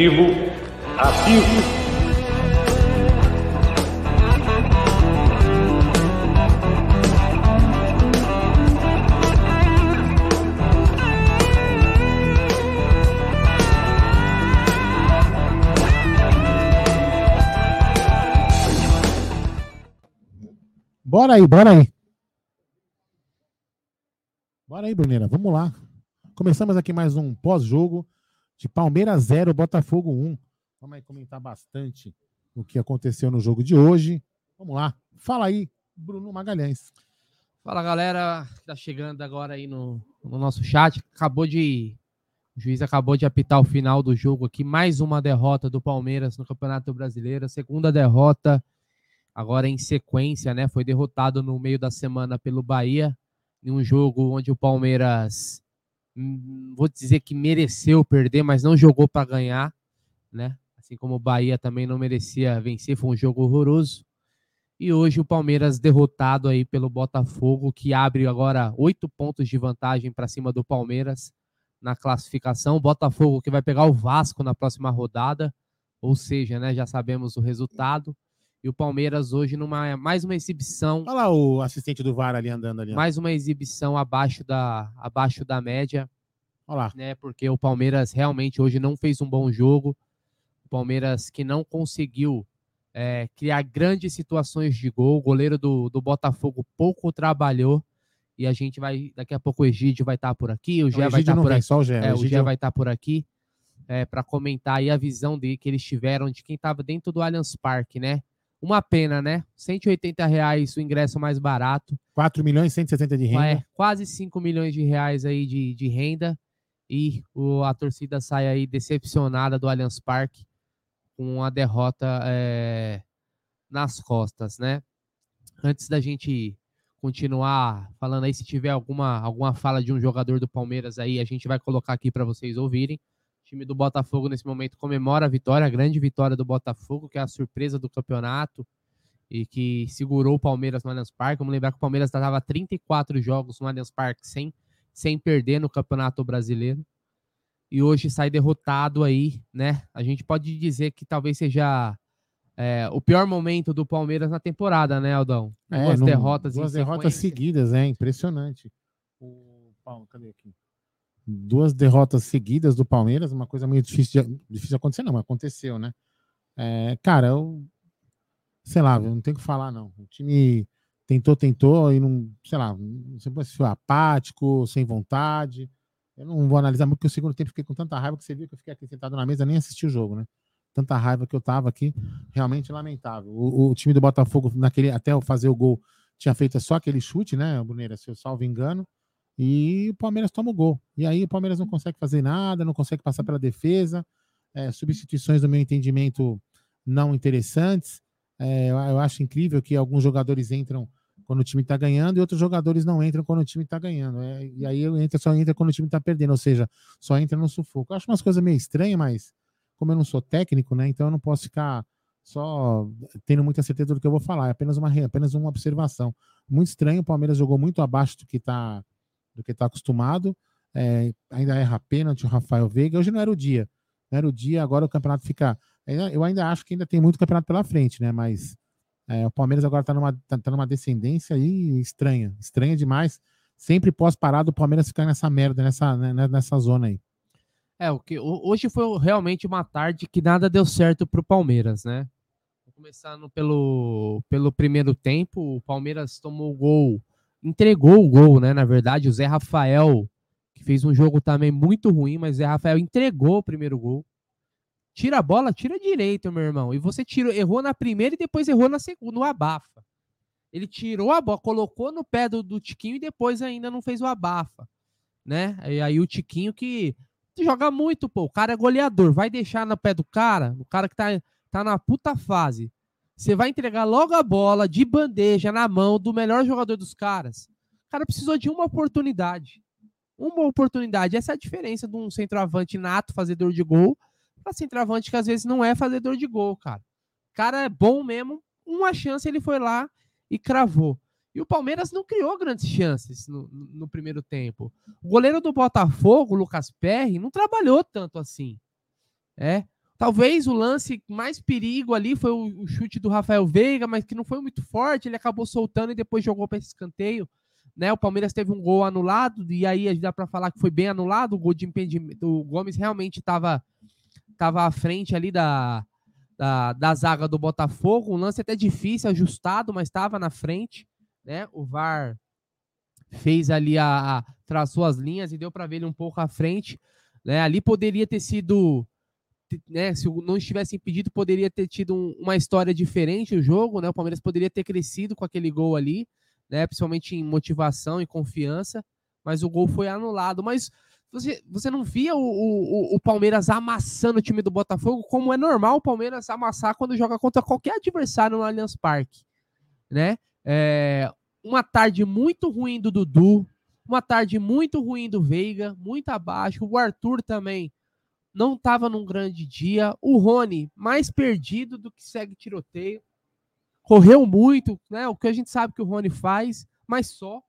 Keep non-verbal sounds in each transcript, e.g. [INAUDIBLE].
definitivo, ativo. Bora aí, bora aí. Bora aí, Bruneira, vamos lá. Começamos aqui mais um pós-jogo de Palmeiras 0, Botafogo 1. Vamos aí comentar bastante o que aconteceu no jogo de hoje. Vamos lá. Fala aí, Bruno Magalhães. Fala, galera que tá chegando agora aí no, no nosso chat. Acabou de. O juiz acabou de apitar o final do jogo aqui. Mais uma derrota do Palmeiras no Campeonato Brasileiro. Segunda derrota agora em sequência, né? Foi derrotado no meio da semana pelo Bahia, em um jogo onde o Palmeiras, vou dizer que mereceu perder, mas não jogou para ganhar, né? Assim como o Bahia também não merecia vencer, foi um jogo horroroso. E hoje o Palmeiras derrotado aí pelo Botafogo, que abre agora oito pontos de vantagem para cima do Palmeiras na classificação. O Botafogo que vai pegar o Vasco na próxima rodada, ou seja, né, já sabemos o resultado. E o Palmeiras hoje numa mais uma exibição. Olha lá o assistente do VAR ali andando ali. Mais uma exibição abaixo da, abaixo da média. Olha lá. Né, porque o Palmeiras realmente hoje não fez um bom jogo. O Palmeiras que não conseguiu é, criar grandes situações de gol. O goleiro do, do Botafogo pouco trabalhou. E a gente vai. Daqui a pouco o Egídio vai estar tá por aqui. O Gé vai estar tá por aqui. Só o Gé, é, o Gé vai estar tá por aqui. É, para comentar aí a visão de que eles tiveram de quem estava dentro do Allianz Parque, né? Uma pena, né? 180 reais o ingresso mais barato. 4 milhões e 170 de renda. É, quase 5 milhões de reais aí de, de renda. E o, a torcida sai aí decepcionada do Allianz Parque com a derrota é, nas costas, né? Antes da gente continuar falando aí, se tiver alguma, alguma fala de um jogador do Palmeiras aí, a gente vai colocar aqui para vocês ouvirem time do Botafogo nesse momento comemora a vitória, a grande vitória do Botafogo, que é a surpresa do campeonato e que segurou o Palmeiras no Allianz Parque. Vamos lembrar que o Palmeiras estava 34 jogos no Allianz Parque sem, sem perder no Campeonato Brasileiro. E hoje sai derrotado aí, né? A gente pode dizer que talvez seja é, o pior momento do Palmeiras na temporada, né, Aldão? É, duas derrotas Duas derrotas seguidas, é impressionante. O Paulo, cadê aqui? Duas derrotas seguidas do Palmeiras, uma coisa meio difícil de, difícil de acontecer, não, mas aconteceu, né? É, cara, eu sei lá, eu não tenho que falar, não. O time tentou, tentou e não, sei lá, sempre foi apático, sem vontade. Eu não vou analisar muito, porque o segundo tempo fiquei com tanta raiva que você viu que eu fiquei aqui sentado na mesa, nem assisti o jogo, né? Tanta raiva que eu tava aqui, realmente lamentável. O, o time do Botafogo, naquele, até fazer o gol, tinha feito só aquele chute, né, Bruneira, se eu salvo engano. E o Palmeiras toma o gol. E aí o Palmeiras não consegue fazer nada, não consegue passar pela defesa. É, substituições, no meu entendimento, não interessantes. É, eu acho incrível que alguns jogadores entram quando o time está ganhando e outros jogadores não entram quando o time está ganhando. É, e aí entra, só entra quando o time está perdendo, ou seja, só entra no sufoco. Eu acho umas coisas meio estranhas, mas como eu não sou técnico, né, então eu não posso ficar só tendo muita certeza do que eu vou falar. É apenas uma, apenas uma observação. Muito estranho, o Palmeiras jogou muito abaixo do que está do que está acostumado. É, ainda erra pênalti o Rafael Veiga. Hoje não era o dia. Não era o dia, agora o campeonato fica. Eu ainda acho que ainda tem muito campeonato pela frente, né? Mas é, o Palmeiras agora está numa, tá, tá numa descendência aí estranha. Estranha demais. Sempre pós-parado o Palmeiras ficar nessa merda, nessa, né, né nessa zona aí. É, o que hoje foi realmente uma tarde que nada deu certo para o Palmeiras, né? Começando pelo, pelo primeiro tempo, o Palmeiras tomou o gol entregou o gol, né? Na verdade, o Zé Rafael, que fez um jogo também muito ruim, mas o Zé Rafael entregou o primeiro gol. Tira a bola, tira direito, meu irmão. E você tirou, errou na primeira e depois errou na segunda, no abafa. Ele tirou a bola, colocou no pé do, do Tiquinho e depois ainda não fez o abafa, né? E aí o Tiquinho que joga muito, pô. O cara é goleador, vai deixar no pé do cara, o cara que tá, tá na puta fase você vai entregar logo a bola de bandeja na mão do melhor jogador dos caras. O cara precisou de uma oportunidade. Uma oportunidade. Essa é a diferença de um centroavante nato, fazedor de gol, para centroavante que às vezes não é fazedor de gol, cara. O cara é bom mesmo. Uma chance ele foi lá e cravou. E o Palmeiras não criou grandes chances no, no primeiro tempo. O goleiro do Botafogo, Lucas Perry, não trabalhou tanto assim. É. Talvez o lance mais perigo ali foi o, chute do Rafael Veiga, mas que não foi muito forte, ele acabou soltando e depois jogou para esse escanteio. Né, o Palmeiras teve um gol anulado, e aí dá para falar que foi bem anulado. O gol de impedimento. O Gomes realmente estava tava à frente ali da, da, da zaga do Botafogo. Um lance até difícil, ajustado, mas estava na frente. Né? O VAR fez ali a, a traçou as linhas e deu para ver ele um pouco à frente. Né? Ali poderia ter sido, né, se não estivesse impedido, poderia ter tido um, uma história diferente o jogo, né? O Palmeiras poderia ter crescido com aquele gol ali, né? Principalmente em motivação e confiança, mas o gol foi anulado. Mas você, você não via o, o, o Palmeiras amassando o time do Botafogo, como é normal o Palmeiras amassar quando joga contra qualquer adversário no Allianz Parque, né? É, uma tarde muito ruim do Dudu, uma tarde muito ruim do Veiga, muito abaixo. O Arthur também não estava num grande dia. O Rony, mais perdido do que segue tiroteio. Correu muito, né? O que a gente sabe que o Rony faz, mas só.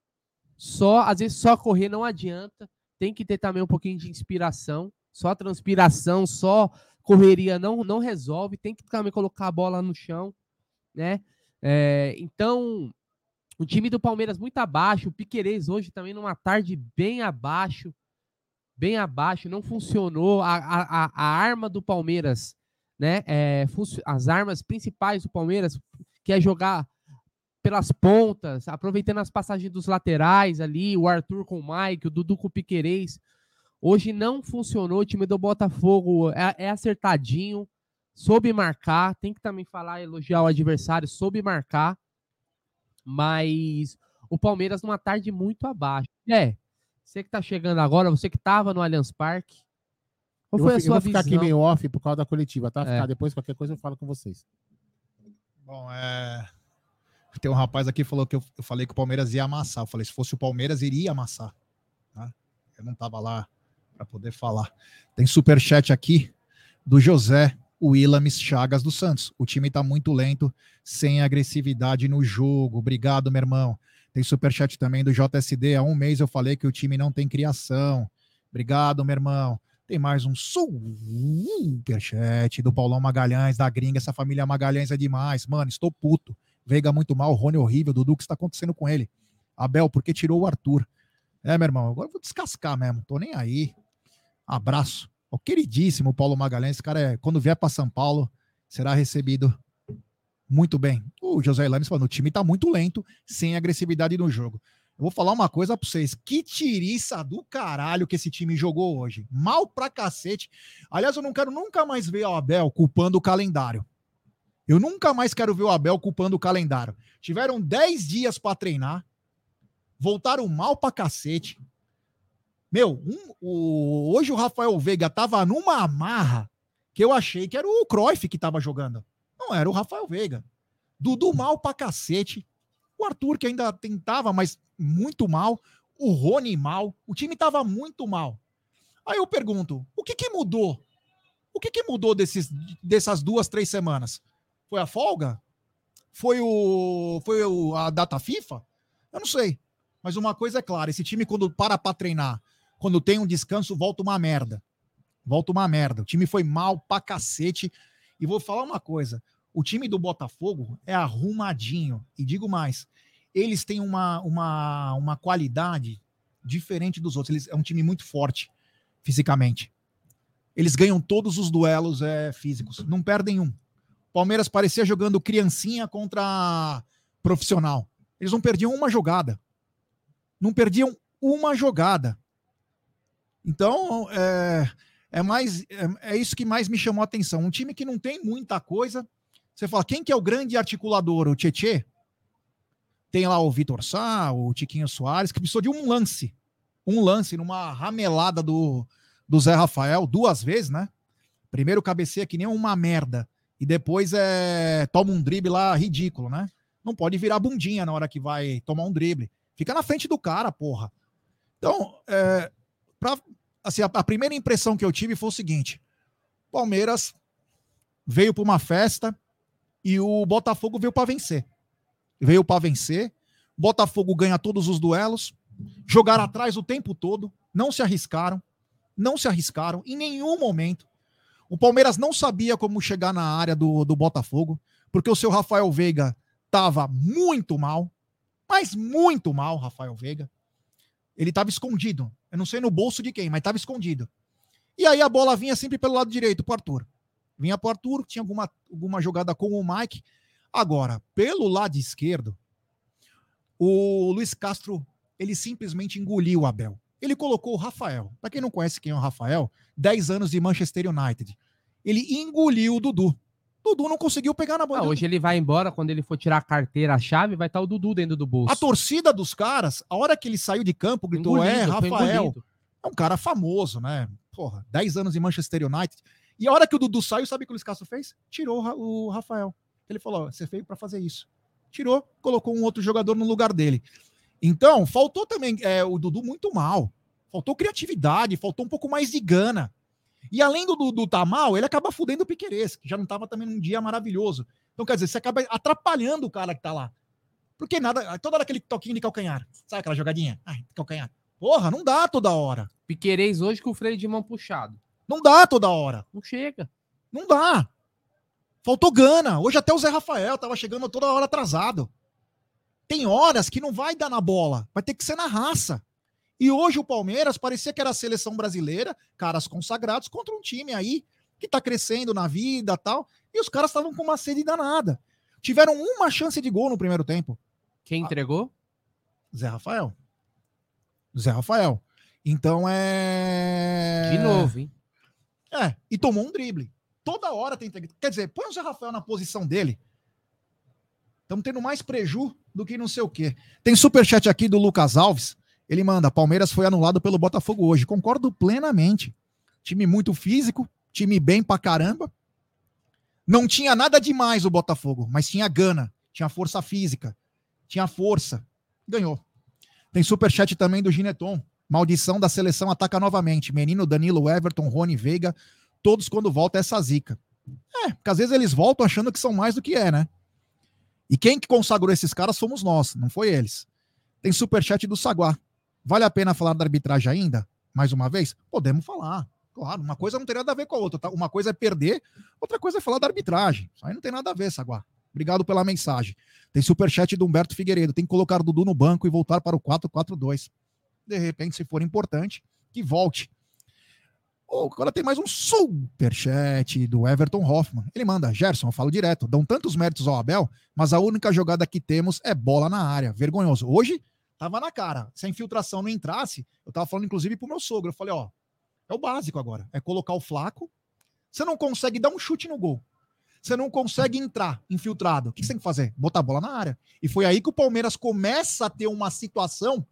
Só, às vezes só correr não adianta. Tem que ter também um pouquinho de inspiração. Só transpiração, só correria não, não resolve. Tem que também colocar a bola no chão, né? É, então, o time do Palmeiras muito abaixo, o Piquerez hoje também numa tarde bem abaixo, bem abaixo, não funcionou. A, a, a arma do Palmeiras, né? É, as armas principais do Palmeiras, que é jogar pelas pontas, aproveitando as passagens dos laterais ali, o Arthur com o Mike, o Dudu com o Piquerez. Hoje não funcionou, o time do Botafogo é, é acertadinho, soube marcar, tem que também falar, elogiar o adversário, soube marcar mas o Palmeiras numa tarde muito abaixo. É, você que tá chegando agora, você que tava no Allianz Parque, qual foi vou, a sua eu vou ficar visão? aqui meio off por causa da coletiva, tá? É. Depois, qualquer coisa, eu falo com vocês. Bom, é... Tem um rapaz aqui que falou que eu, eu, falei que o Palmeiras ia amassar. Eu falei, se fosse o Palmeiras, iria amassar. Tá? Eu não tava lá para poder falar. Tem super chat aqui do José o Willamis Chagas do Santos. O time está muito lento, sem agressividade no jogo. Obrigado, meu irmão. Tem superchat também do JSD. Há um mês eu falei que o time não tem criação. Obrigado, meu irmão. Tem mais um superchat do Paulão Magalhães, da gringa. Essa família Magalhães é demais. Mano, estou puto. Veiga muito mal, Rony horrível, Dudu, o que está acontecendo com ele? Abel, por que tirou o Arthur? É, meu irmão, agora eu vou descascar mesmo. Tô nem aí. Abraço. O queridíssimo Paulo Magalhães, cara é, quando vier para São Paulo, será recebido muito bem. O José Ilanes falando, o time tá muito lento, sem agressividade no jogo. Eu vou falar uma coisa para vocês, que tiriça do caralho que esse time jogou hoje. Mal pra cacete. Aliás, eu não quero nunca mais ver o Abel culpando o calendário. Eu nunca mais quero ver o Abel culpando o calendário. Tiveram 10 dias para treinar, voltaram mal pra cacete, meu, um, o, hoje o Rafael Veiga tava numa amarra que eu achei que era o Cruyff que tava jogando. Não, era o Rafael Veiga. Dudu mal pra cacete. O Arthur que ainda tentava, mas muito mal. O Rony mal. O time tava muito mal. Aí eu pergunto, o que que mudou? O que que mudou desses, dessas duas, três semanas? Foi a folga? Foi o foi o, a data FIFA? Eu não sei. Mas uma coisa é clara, esse time quando para para treinar quando tem um descanso, volta uma merda. Volta uma merda. O time foi mal pra cacete. E vou falar uma coisa: o time do Botafogo é arrumadinho. E digo mais, eles têm uma, uma, uma qualidade diferente dos outros. Eles, é um time muito forte fisicamente. Eles ganham todos os duelos é, físicos, não perdem um. Palmeiras parecia jogando criancinha contra profissional. Eles não perdiam uma jogada. Não perdiam uma jogada. Então, é, é mais é, é, isso que mais me chamou a atenção. Um time que não tem muita coisa. Você fala, quem que é o grande articulador? O Tietê? Tem lá o Vitor Sá, o Tiquinho Soares, que precisou de um lance. Um lance numa ramelada do, do Zé Rafael, duas vezes, né? Primeiro cabeceia que nem uma merda. E depois é toma um drible lá ridículo, né? Não pode virar bundinha na hora que vai tomar um drible. Fica na frente do cara, porra. Então, é, pra, assim, a, a, primeira impressão que eu tive foi o seguinte: Palmeiras veio para uma festa e o Botafogo veio para vencer. Veio para vencer. Botafogo ganha todos os duelos, jogaram atrás o tempo todo, não se arriscaram, não se arriscaram em nenhum momento. O Palmeiras não sabia como chegar na área do, do Botafogo, porque o seu Rafael Veiga tava muito mal, mas muito mal, Rafael Veiga. Ele tava escondido. Eu não sei no bolso de quem, mas tava escondido. E aí a bola vinha sempre pelo lado direito pro Arthur. Vinha pro Arthur, tinha alguma, alguma jogada com o Mike. Agora, pelo lado esquerdo, o Luiz Castro, ele simplesmente engoliu o Abel. Ele colocou o Rafael. Para quem não conhece quem é o Rafael, 10 anos de Manchester United. Ele engoliu o Dudu. Dudu não conseguiu pegar na bola. Ah, hoje ele vai embora, quando ele for tirar a carteira, a chave, vai estar o Dudu dentro do bolso. A torcida dos caras, a hora que ele saiu de campo, gritou: Engolido, É, Rafael. É um cara famoso, né? Porra, 10 anos em Manchester United. E a hora que o Dudu saiu, sabe o que o Luiz Castro fez? Tirou o Ra- o Rafael. Ele falou: "Ó, você veio para fazer isso. Tirou, colocou um outro jogador no lugar dele. Então, faltou também é, o Dudu muito mal. Faltou criatividade, faltou um pouco mais de gana. E além do Dudu tá mal, ele acaba fudendo o Piqueires, que já não tava também num dia maravilhoso. Então, quer dizer, você acaba atrapalhando o cara que tá lá. Porque nada, toda hora aquele toquinho de calcanhar. Sabe aquela jogadinha? Ai, calcanhar. Porra, não dá toda hora. Piqueires hoje com o freio de mão puxado. Não dá toda hora. Não chega. Não dá. Faltou gana. Hoje até o Zé Rafael tava chegando toda hora atrasado. Tem horas que não vai dar na bola. Vai ter que ser na raça. E hoje o Palmeiras parecia que era a seleção brasileira, caras consagrados, contra um time aí que tá crescendo na vida tal. E os caras estavam com uma sede danada. Tiveram uma chance de gol no primeiro tempo. Quem entregou? Zé Rafael. Zé Rafael. Então é. De novo, hein? É, e tomou um drible. Toda hora tem. Quer dizer, põe o Zé Rafael na posição dele. Estamos tendo mais preju do que não sei o quê. Tem superchat aqui do Lucas Alves. Ele manda: Palmeiras foi anulado pelo Botafogo hoje. Concordo plenamente. Time muito físico, time bem pra caramba. Não tinha nada demais o Botafogo, mas tinha gana, tinha força física, tinha força. Ganhou. Tem superchat também do Gineton. Maldição da seleção ataca novamente. Menino, Danilo, Everton, Rony, Veiga, todos quando volta essa zica. É, porque às vezes eles voltam achando que são mais do que é, né? E quem que consagrou esses caras fomos nós, não foi eles. Tem superchat do Saguá. Vale a pena falar da arbitragem ainda? Mais uma vez? Podemos falar. Claro, uma coisa não tem nada a ver com a outra. Tá? Uma coisa é perder, outra coisa é falar da arbitragem. Isso aí não tem nada a ver, Saguá. Obrigado pela mensagem. Tem superchat do Humberto Figueiredo. Tem que colocar Dudu no banco e voltar para o 4-4-2. De repente, se for importante, que volte. Oh, agora tem mais um superchat do Everton Hoffman. Ele manda, Gerson, eu falo direto, dão tantos méritos ao Abel, mas a única jogada que temos é bola na área. Vergonhoso. Hoje, tava na cara. Se a infiltração não entrasse, eu tava falando inclusive pro meu sogro, eu falei, ó, é o básico agora, é colocar o flaco. Você não consegue dar um chute no gol. Você não consegue entrar infiltrado. O que você tem que fazer? Botar a bola na área. E foi aí que o Palmeiras começa a ter uma situação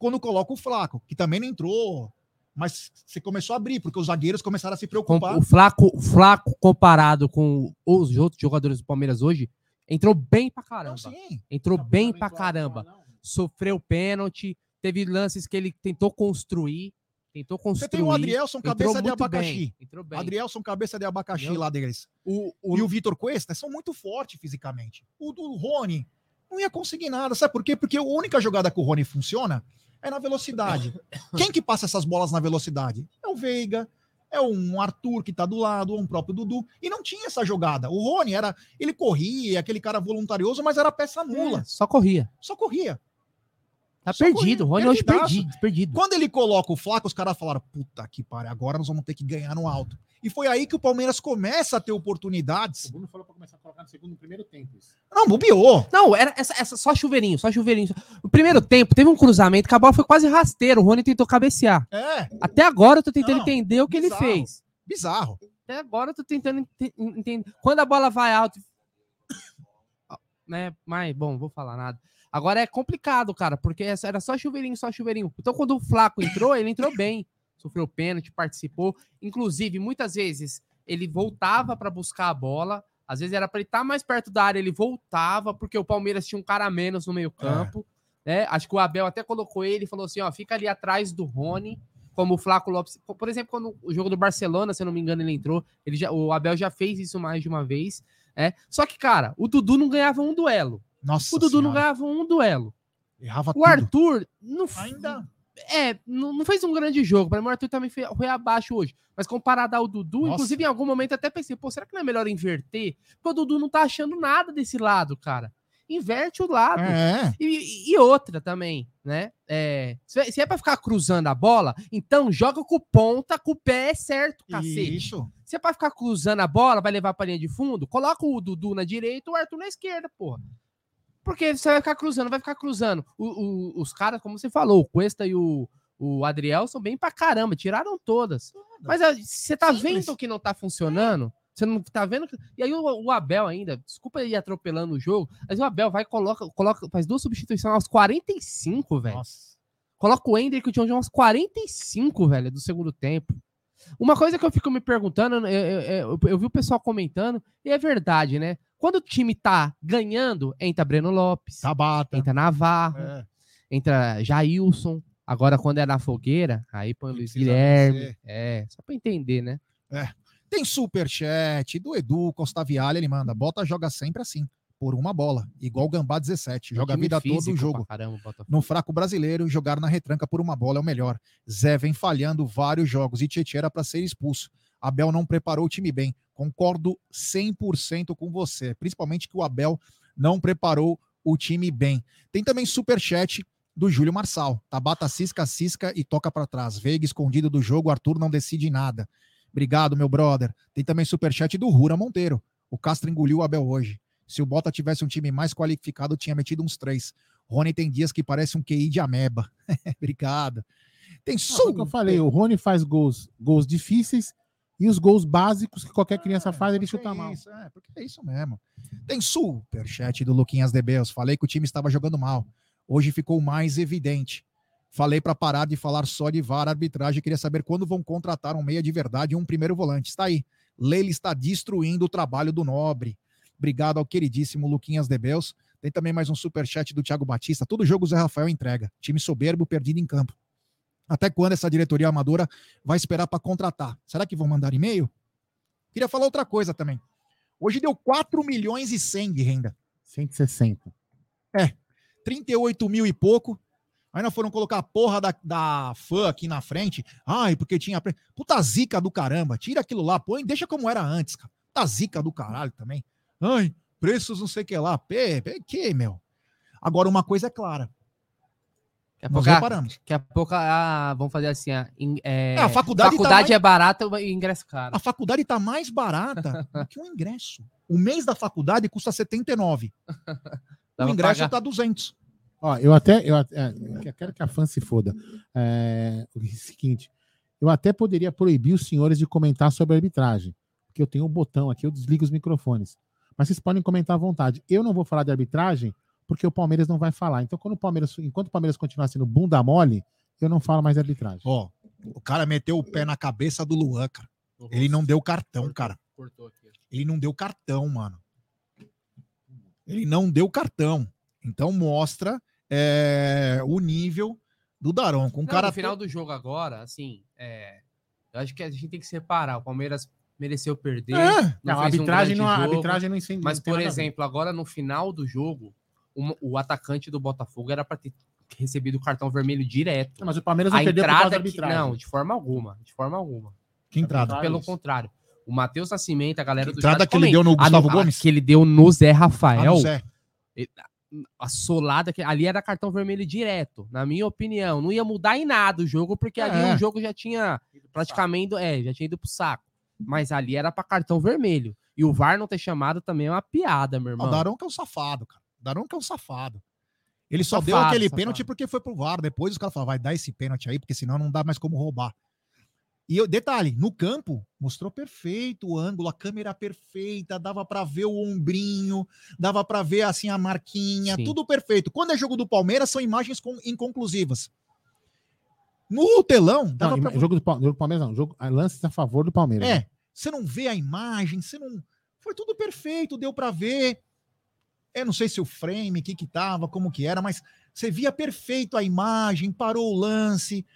quando coloca o flaco, que também não entrou, mas você começou a abrir, porque os zagueiros começaram a se preocupar. o Flaco, o Flaco comparado com os outros jogadores do Palmeiras hoje, entrou bem pra Não, caramba. sim. Entrou bem pra caramba. Sofreu pênalti, teve lances que ele tentou construir, tentou Você construir. tem o Adrielson, cabeça de abacaxi. bem. Adrielson, cabeça de abacaxi lá deles. O, o, E o Vitor Cuesta são muito fortes fisicamente. O do Rony não ia conseguir nada. Sabe por quê? Porque a única jogada que o Rony funciona é na velocidade. [LAUGHS] Quem que passa essas bolas na velocidade? É o Veiga, é um Arthur que tá do lado, ou um próprio Dudu. E não tinha essa jogada. O Rony era. Ele corria, aquele cara voluntarioso, mas era peça nula. É, só corria. Só corria. Tá Só perdido. O Rony hoje perdidaço. perdido, perdido. Quando ele coloca o Flaco, os caras falaram: puta que pariu, agora nós vamos ter que ganhar no alto. E foi aí que o Palmeiras começa a ter oportunidades. O Bruno falou pra começar a colocar no segundo, no primeiro tempo. Isso. Não, bobeou. Não, era essa, essa só chuveirinho, só chuveirinho. No primeiro tempo, teve um cruzamento que a bola foi quase rasteira. O Rony tentou cabecear. É, Até agora eu tô tentando Não, entender o que bizarro. ele fez. bizarro. Até agora eu tô tentando ente- entender. Quando a bola vai alto. [COUGHS] Né? Mas, bom, vou falar nada. Agora é complicado, cara, porque essa era só chuveirinho, só chuveirinho. Então, quando o Flaco entrou, ele entrou bem. Sofreu pênalti, participou. Inclusive, muitas vezes ele voltava para buscar a bola. Às vezes era para ele estar mais perto da área, ele voltava, porque o Palmeiras tinha um cara a menos no meio-campo. né? Acho que o Abel até colocou ele e falou assim: ó, fica ali atrás do Rony, como o Flaco Lopes. Por exemplo, quando o jogo do Barcelona, se eu não me engano, ele entrou, ele já, o Abel já fez isso mais de uma vez. É. Só que, cara, o Dudu não ganhava um duelo. Nossa. O Dudu não Senhora. ganhava um duelo. Errava O tudo. Arthur não Ainda. É, não, não fez um grande jogo. Para mim, o Arthur também foi, foi abaixo hoje. Mas comparado ao Dudu, Nossa. inclusive em algum momento até pensei, pô, será que não é melhor inverter? Porque o Dudu não tá achando nada desse lado, cara. Inverte o lado. É. E, e outra também, né? É, se, se é pra ficar cruzando a bola, então joga com ponta, com o pé certo, cacete. Isso. Se é pra ficar cruzando a bola, vai levar pra linha de fundo, coloca o Dudu na direita e o Arthur na esquerda, porra. Porque você vai ficar cruzando, vai ficar cruzando. O- o- os caras, como você falou, o Cuesta e o, o Adriel são bem pra caramba, tiraram todas. Mas ah, você tá Simples. vendo que não tá funcionando? Você não tá vendo? E aí o, o Abel ainda, desculpa ir atropelando o jogo, mas o Abel vai e coloca, coloca, faz duas substituições aos 45, velho. Nossa. Coloca o Hendrick e o John John aos 45, velho, do segundo tempo. Uma coisa que eu fico me perguntando, eu, eu- eu- eu vi o pessoal comentando, e é verdade, né? Quando o time tá ganhando, entra Breno Lopes, Tabata. entra Navarro, É. entra Jailson. Agora, quando é na fogueira, aí põe o Luiz Guilherme. vencer. É, só pra entender, né? Tem superchat do Edu Costa Vialha, ele manda, bota joga sempre assim, por uma bola, igual o Gambá 17, joga a vida toda o jogo. Caramba. No fraco brasileiro, jogar na retranca por uma bola é o melhor. Zé vem falhando vários jogos e Tietchan era para ser expulso. Abel não preparou o time bem. Concordo 100% com você, principalmente que o Abel não preparou o time bem. Tem também superchat do Júlio Marçal. Tabata cisca, cisca e toca para trás. Veiga escondido do jogo, Arthur não decide nada. Obrigado, meu brother. Tem também superchat do Rura Monteiro. O Castro engoliu o Abel hoje. Se o Bota tivesse um time mais qualificado, tinha metido uns três. Rony tem dias que parece um QI de ameba. [LAUGHS] Obrigado. Tem foi o que eu falei, o Rony faz gols, gols difíceis e os gols básicos que qualquer criança faz, ele chuta é mal. Isso, é, porque é isso mesmo. Tem superchat do Luquinhas Debeus. Falei que o time estava jogando mal. Hoje ficou mais evidente. Falei para parar de falar só de VAR arbitragem. Queria saber quando vão contratar um meia de verdade e um primeiro volante. Está aí. Leila está destruindo o trabalho do Nobre. Obrigado ao queridíssimo Luquinhas Debeus. Tem também mais um superchat do Thiago Batista. Todo jogo o Zé Rafael entrega. Time soberbo, perdido em campo. Até quando essa diretoria amadora vai esperar para contratar? Será que vão mandar e-mail? Queria falar outra coisa também. Hoje deu 4 milhões e 100 de renda. 160. 38 mil e pouco. Ainda foram colocar a porra da, da fã aqui na frente. Ai, porque tinha. Puta zica do caramba. Tira aquilo lá, põe, deixa como era antes, cara. Puta zica do caralho também. Ai, preços não sei o que lá. Pê, pê, que, meu? Agora, uma coisa é clara. Daqui a Nós pouco, reparamos. daqui a pouco ah, vamos fazer assim: ah, in- é, É, a faculdade, faculdade tá é barata e ingresso caro. mais, a faculdade tá mais barata do que o ingresso. O mês da faculdade custa 79. [LAUGHS] Dá o ingresso pagar. tá 200. Ó, eu até. Eu, até- eu quero que a fã se foda. É, o seguinte, eu até poderia proibir os senhores de comentar sobre a arbitragem. Porque eu tenho um botão aqui, eu desligo os microfones. Mas vocês podem comentar à vontade. Eu não vou falar de arbitragem porque o Palmeiras não vai falar. Então, quando o Palmeiras, enquanto o Palmeiras continuar sendo bunda mole, eu não falo mais de arbitragem. Ó, o cara meteu o pé na cabeça do Luan, cara. Ele não deu cartão, cara. Cortou aqui. Ele não deu cartão, mano. Ele não deu cartão. Então mostra é, o nível do Daron. Com um Não, cara no final do jogo agora, assim, é, eu acho que a gente tem que separar. O Palmeiras mereceu perder. É, Não, a fez um arbitragem, grande não, a jogo, arbitragem não incende. Mas, não por a exemplo, agora no final do jogo, o, o atacante do Botafogo era para ter recebido o cartão vermelho direto. Não, mas o Palmeiras não A perdeu por causa da entrada. que- arbitragem. não, de forma alguma. De forma alguma. que entrada. Ah, Pelo isso. contrário. O Matheus Nascimento, a galera do Entrada que ele deu no A Gustavo a Gomes? Que ele deu no Zé Ah, Rafael. no Zé. a solada que ali era cartão vermelho direto, na minha opinião. Não ia mudar em nada o jogo, porque ali É. o jogo já tinha praticamente, é, já tinha ido pro saco. Mas ali era pra cartão vermelho. E o VAR não ter chamado também é uma piada, meu Ah, irmão. O Daron que é um safado, cara. O Daron que é um safado. Ele só deu aquele safado. pênalti porque foi pro VAR. Depois os caras falaram, vai dar esse pênalti aí, porque senão não dá mais como roubar. E eu- detalhe, no campo, mostrou perfeito o ângulo, a câmera perfeita, dava pra ver o ombrinho, dava pra ver assim a marquinha, Sim. tudo perfeito. Quando é jogo do Palmeiras, são imagens com- inconclusivas. No telão, dava Não, pra jogo do, jogo do Palmeiras não. Jogo, lances a favor do Palmeiras. é, você não vê a imagem, você não. Foi tudo perfeito, deu pra ver. Eu não sei se o frame, o que que tava, como que era, mas você via perfeito a imagem, parou o lance.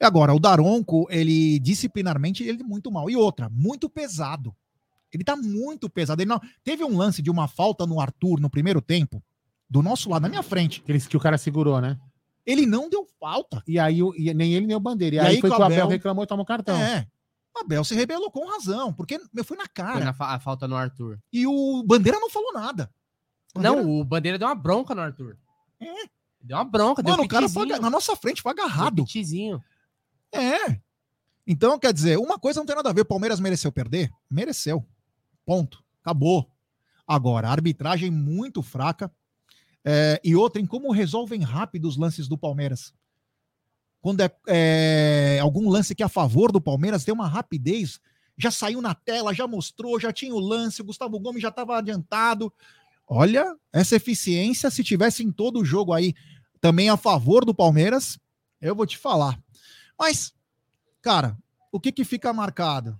Agora, o Daronco, ele disciplinarmente, ele é muito mal. E outra, muito pesado. Ele tá muito pesado. Ele não... Teve um lance de uma falta no Arthur no primeiro tempo, do nosso lado, na minha frente. Aqueles que o cara segurou, né? Ele não deu falta. E aí o- e nem ele nem o Bandeira. E, E aí, aí foi que o Abel Abel- reclamou e tomou cartão. É. O Abel se rebelou com razão, porque meu, foi na Foi cara. na fa- a falta no Arthur. E o Bandeira não falou nada. Bandeira- Não, o Bandeira deu uma bronca no Arthur. É. Deu uma bronca, Mano, deu o cara foi, na nossa frente foi agarrado. pitizinho. É. Então, quer dizer, uma coisa não tem nada a ver. O Palmeiras mereceu perder? Mereceu. Ponto. Acabou. Agora, a arbitragem muito fraca. É, e outra, em como resolvem rápido os lances do Palmeiras. Quando é, é, algum lance que é a favor do Palmeiras, tem uma rapidez. Já saiu na tela, já mostrou, já tinha o lance, o Gustavo Gomes já estava adiantado. Olha, essa eficiência, se tivesse em todo o jogo aí também a favor do Palmeiras, eu vou te falar. Mas, cara, o que que fica marcado?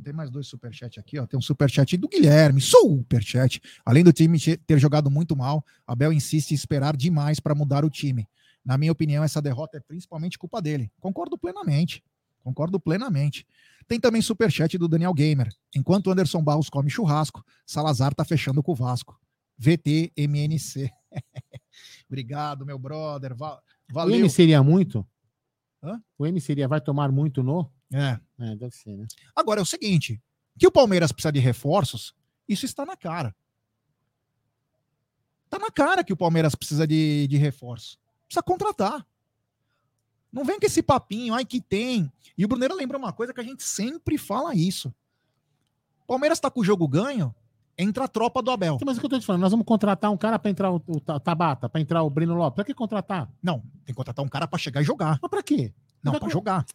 Tem mais dois superchats aqui, ó. Tem um superchat do Guilherme, superchat. Além do time te- ter jogado muito mal, Abel insiste em esperar demais para mudar o time. Na minha opinião, essa derrota é principalmente culpa dele. Concordo plenamente. Concordo plenamente. Tem também superchat do Daniel Gamer. Enquanto o Anderson Barros come churrasco, Salazar tá fechando com o Vasco. VTMNC. [LAUGHS] Obrigado, meu brother. Va- O valeu. M seria muito? Hã? O M seria vai tomar muito no? É. É, deve ser, né? Agora é o seguinte: que o Palmeiras precisa de reforços, isso está na cara. Está na cara que o Palmeiras precisa de, de reforço. Precisa contratar. Não vem com esse papinho, ai que tem. E o Bruneiro lembra uma coisa que a gente sempre fala isso. Palmeiras está com o jogo ganho, entra a tropa do Abel. Mas o que eu tô te falando, nós vamos contratar um cara pra entrar o, o Ta- Tabata, pra entrar o Breno Lopes. Pra que contratar? Não, tem que contratar um cara para chegar e jogar. Mas pra quê? Não, pra jogar.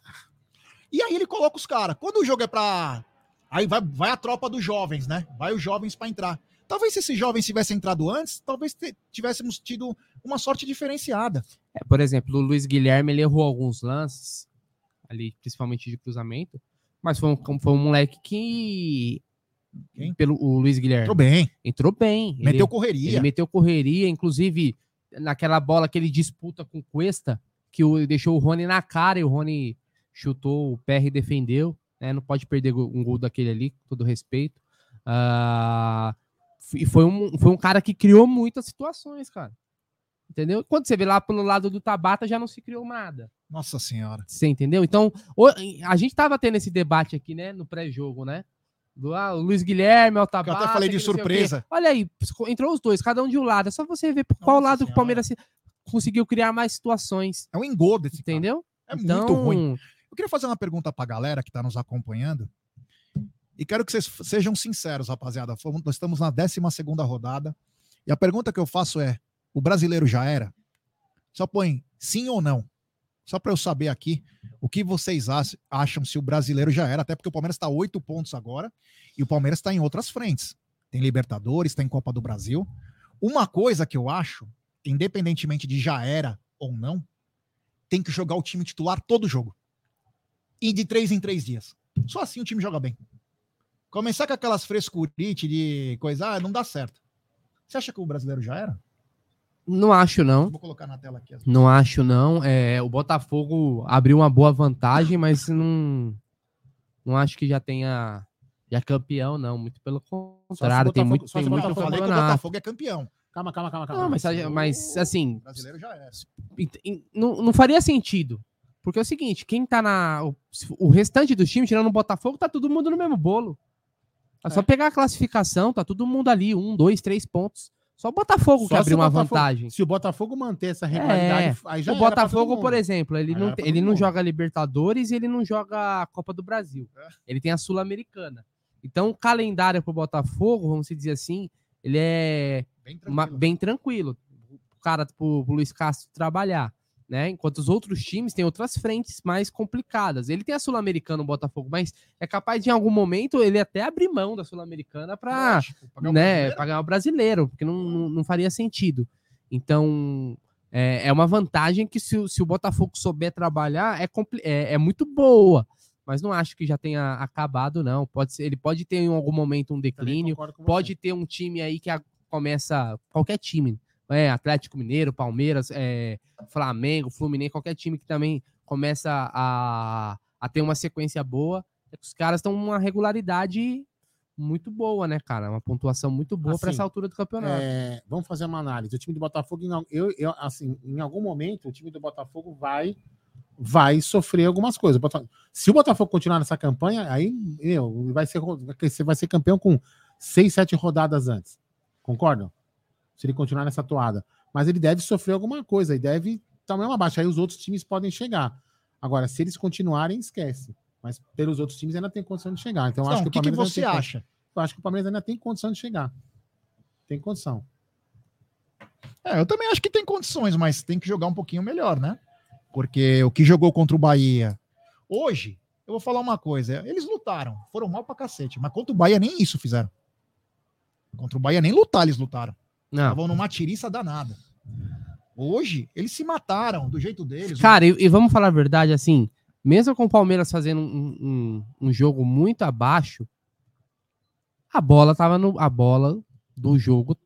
E aí ele coloca os caras. Quando o jogo é pra. Aí vai, vai a tropa dos jovens, né? Vai os jovens pra entrar. Talvez se esses jovens tivessem entrado antes, talvez tivéssemos tido uma sorte diferenciada. É, por exemplo, o Luiz Guilherme ele errou alguns lances, ali, principalmente de cruzamento, mas foi um, foi um moleque que. Quem? Pelo, o Luiz Guilherme. Entrou bem, Entrou bem. Ele- meteu Ele correria. meteu correria, inclusive naquela bola que ele disputa com o Cuesta, que o, deixou o Rony na cara e o Rony chutou o PR e defendeu. né? Não pode perder um gol daquele ali, com todo respeito. F- e foi um, foi um cara que criou muitas situações, cara. Entendeu? Quando você vê lá pelo lado do Tabata, já não se criou nada. Nossa senhora. Você entendeu? Então, a gente tava tendo esse debate aqui, né, no pré-jogo, né? Do ah, Luiz Guilherme, o Tabata. Eu até falei de surpresa. Olha aí, entrou os dois, cada um de um lado. É só você ver por qual Nossa lado que o Senhora. Palmeiras se- conseguiu criar mais situações. É um engodo esse cara. Entendeu? É Então, muito ruim. Eu queria fazer uma pergunta pra galera que tá nos acompanhando. E quero que vocês sejam sinceros, rapaziada. Nós estamos na 12 segunda rodada. E a pergunta que eu faço é: o brasileiro já era? Só põe sim ou não. Só para eu saber aqui o que vocês ach- acham se o brasileiro já era, até porque o Palmeiras está oito pontos agora e o Palmeiras está em outras frentes. Tem Libertadores, tem Copa do Brasil. Uma coisa que eu acho, independentemente de já era ou não, tem que jogar o time titular todo jogo. E de três em três dias. Só assim o time joga bem. Começar com aquelas frescurites de coisa, ah, não dá certo. Você acha que o brasileiro já era? Não acho não. Vou colocar na tela aqui. as- Não acho não. É, o Botafogo abriu uma boa vantagem, mas não, não acho que já tenha já é campeão, não. Muito pelo contrário, tem muito, só tem muito Eu Botafogo falei que o campeonato. Botafogo é campeão. Calma, calma, calma, calma. Não, mas, mas assim, O brasileiro já en- não, não faria sentido. Porque é o seguinte, quem tá na. O, o restante dos times, tirando o Botafogo, tá todo mundo no mesmo bolo. É só É. pegar a classificação, tá todo mundo ali, um, dois, três pontos. Só o Botafogo Só que abriu uma Botafogo- vantagem. Se o Botafogo manter essa regularidade, aí já o Botafogo, por exemplo, ele Já não, ele não mundo. joga Libertadores e ele não joga a Copa do Brasil. É. Ele tem a Sul-Americana. Então, o calendário pro Botafogo, vamos dizer assim, ele é Bem uma- tranquilo. bem tranquilo. O cara, pro, pro Luiz Castro trabalhar, né? Enquanto os outros times têm outras frentes mais complicadas. Ele tem a Sul-Americana, o Botafogo, mas é capaz de, em algum momento, ele até abrir mão da Sul-Americana para Lógico, pagar o né, brasileiro. o porque não, não, faria sentido. Então, é, é uma vantagem que se, o- se o Botafogo souber trabalhar, é, é, é muito boa. Mas não acho que já tenha acabado, não. Pode ser, ele pode ter em algum momento um declínio, pode ter um time aí que a- começa, qualquer time, é, Atlético Mineiro, Palmeiras, é, Flamengo, Fluminense, qualquer time que também começa a, a ter uma sequência boa, os caras estão uma regularidade muito boa, né, cara? Uma pontuação muito boa para Assim, essa altura do campeonato. É, vamos fazer uma análise. O time do Botafogo, eu, eu, assim, em algum momento, o time do Botafogo vai vai sofrer algumas coisas. Se o Botafogo continuar nessa campanha, aí meu, vai ser ro- vai ser- vai ser campeão com seis, sete rodadas antes. Concordam? Se ele continuar nessa toada. Mas ele deve sofrer alguma coisa, e deve tomar uma baixa. Aí os outros times podem chegar. Agora, se eles continuarem, esquece. Mas pelos outros times ainda tem condição de chegar. Então, acho Não, que o que, que você tem acha? Eu acho que o Palmeiras ainda tem condição de chegar. Tem condição. É, eu também acho que tem condições, mas tem que jogar um pouquinho melhor, né? Porque o que jogou contra o Bahia. Hoje, eu vou falar uma coisa. Eles lutaram, foram mal pra cacete, mas contra o Bahia nem isso fizeram. Contra o Bahia nem lutar eles lutaram. Estavam numa tiriça danada. Hoje, eles se mataram do jeito deles. Cara, e, e vamos falar a verdade, assim, mesmo com o Palmeiras fazendo um, um, um jogo muito abaixo, a bola tava no. A bola do jogo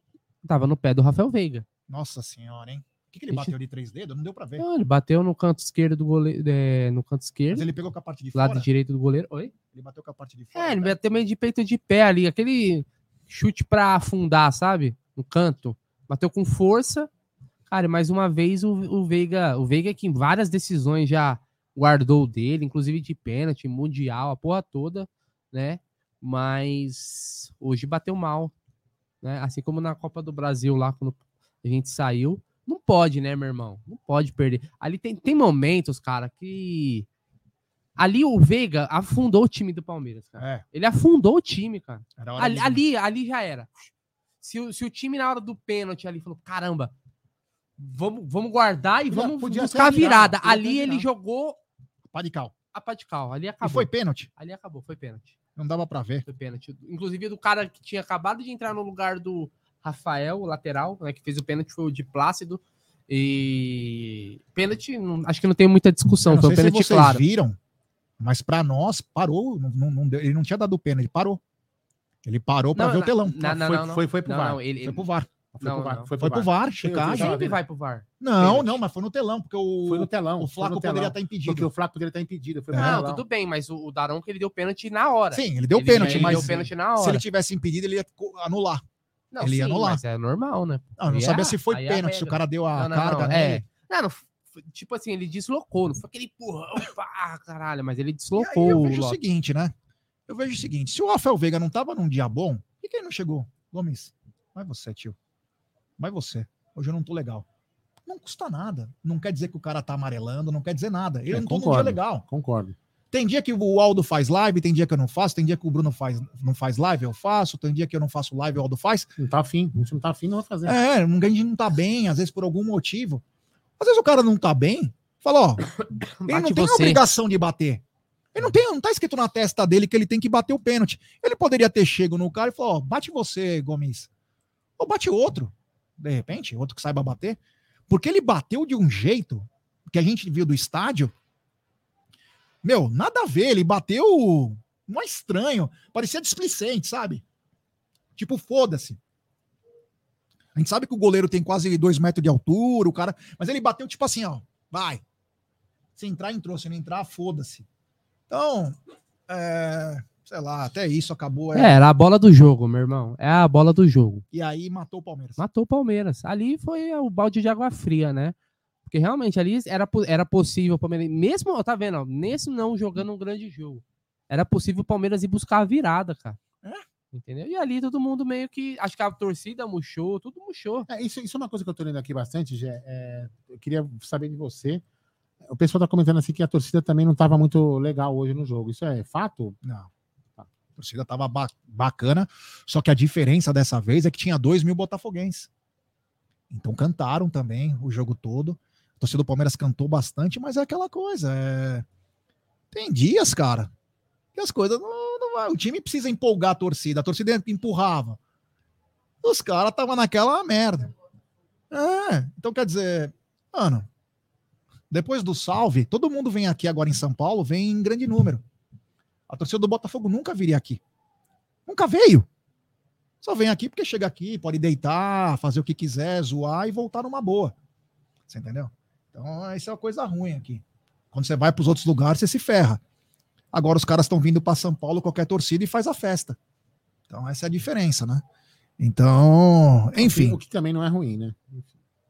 tava no pé do Rafael Veiga. Nossa senhora, hein? O que, que ele bateu de três dedos? Não deu pra ver. Não, ele bateu no canto esquerdo do goleiro. é, no canto Mas esquerdo, ele pegou com a parte de lado fora. direito do goleiro. Oi? Ele bateu com a parte de fora. É, ele bateu meio de peito de pé ali, aquele chute pra afundar, sabe? No canto. Bateu com força. Cara, mais uma vez o, o Veiga, o Veiga que em várias decisões já guardou o dele, inclusive de pênalti, mundial, a porra toda, né? Mas hoje bateu mal, né? Assim como na Copa do Brasil lá quando a gente saiu, não pode, né, meu irmão? Não pode perder. Ali tem, tem momentos, cara, que ali o Veiga afundou o time do Palmeiras, cara. É, Ele afundou o time, cara. Ali, ali, ali já era. Se, o- se o time na hora do pênalti ali falou, caramba, vamos, vamos guardar e Podia- vamos podia buscar a virada. podia Ali ele jogou Pá de cal. a pá de cal. Ali E acabou. foi pênalti. Ali acabou, foi pênalti. Não dava pra ver. Foi pênalti. Inclusive do cara que tinha acabado de entrar no lugar do Rafael, o lateral, né, que fez o pênalti, foi o de Plácido. E pênalti, não- acho que não tem muita discussão, Eu não foi um sei se pênalti vocês claro. viram, mas pra nós parou. Não, não- ele não tinha dado pênalti, ele parou. Ele parou pra Não, ver o telão. na- não, foi, não, não. foi, foi pro VAR. não, ele, Foi pro VAR. Foi Não, pro VAR. Foi pro VAR, checagem. sempre vai pro VAR. Não, não, mas foi no telão, porque o, Foi no telão. o Flaco telão. poderia estar impedido. Porque o Flaco poderia estar impedido. Foi pro Não, tudo bem, mas o, o Daron que ele deu pênalti na hora. Sim, ele deu Ele- pênalti, ele mas deu pênalti na se hora. ele tivesse impedido, ele ia anular. Não, ele ia sim, anular. Mas é normal, né? Não, eu não sabia é- se foi é pênalti, se o cara deu a carga é. Não, tipo assim, ele deslocou, não foi aquele empurrão, pá, caralho, mas ele E aí deslocou eu o vejo o seguinte, né? Eu vejo o seguinte: se o Rafael Veiga não tava num dia bom, por que, que ele não chegou? Gomes, vai você, tio. Vai você. Hoje eu não tô legal. Não custa nada. Não quer dizer que o cara tá amarelando, não quer dizer nada. Ele É, não tá num dia concordo. legal. Concordo. Tem dia que o Aldo faz live, tem dia que eu não faço, tem dia que o Bruno faz, não faz live, eu faço, tem dia que eu não faço live, o Aldo faz. Não tá afim. A gente não tá afim, não vai fazer. É, a gente não tá bem, às vezes por algum motivo. Às vezes o cara não tá bem, fala, ó, [COUGHS] ele não tem você. obrigação de bater. Ele não tem, não tá escrito na testa dele que ele tem que bater o pênalti. Ele poderia ter chego no cara e falou, ó, bate você, Gomes. Ou bate outro, de repente, outro que saiba bater. Porque ele bateu de um jeito que a gente viu do estádio. Meu, nada a ver, ele bateu um estranho, parecia displicente, sabe? Tipo, foda-se. A gente sabe que o goleiro tem quase dois metros de altura, o cara. Mas ele bateu tipo assim, ó. Vai. Se entrar, entrou. Se não entrar, foda-se. Então, é, sei lá, até isso acabou. É, é, era a bola do jogo, meu irmão. É a bola do jogo. E aí matou o Palmeiras. Matou o Palmeiras. Ali foi o balde de água fria, né? Porque realmente ali era, era possível o Palmeiras, mesmo, tá vendo, ó, mesmo não jogando um grande jogo, era possível o Palmeiras ir buscar a virada, cara. É. Entendeu? E ali todo mundo meio que, acho que a torcida murchou, tudo murchou. É, isso, isso é uma coisa que eu tô lendo aqui bastante, Gé. É, eu queria saber de você. O pessoal tá comentando assim que a torcida também não tava muito legal hoje no jogo. Isso é fato? Não. A torcida tava ba- bacana, só que a diferença dessa vez é que tinha dois mil botafoguenses. Então cantaram também o jogo todo. A torcida do Palmeiras cantou bastante, mas é aquela coisa. é- Tem dias, cara, que as coisas não, não vai. O time precisa empolgar a torcida. A torcida empurrava. Os caras estavam naquela merda. É, então quer dizer, mano, depois do salve, todo mundo vem aqui agora em São Paulo, vem em grande número. A torcida do Botafogo nunca viria aqui. Nunca veio. Só vem aqui porque chega aqui, pode deitar, fazer o que quiser, zoar e voltar numa boa. Você entendeu? Então, isso é uma coisa ruim aqui. Quando você vai para os outros lugares, você se ferra. Agora os caras estão vindo para São Paulo, qualquer torcida, e faz a festa. Então, essa é a diferença, né? Então, enfim. O que também não é ruim, né?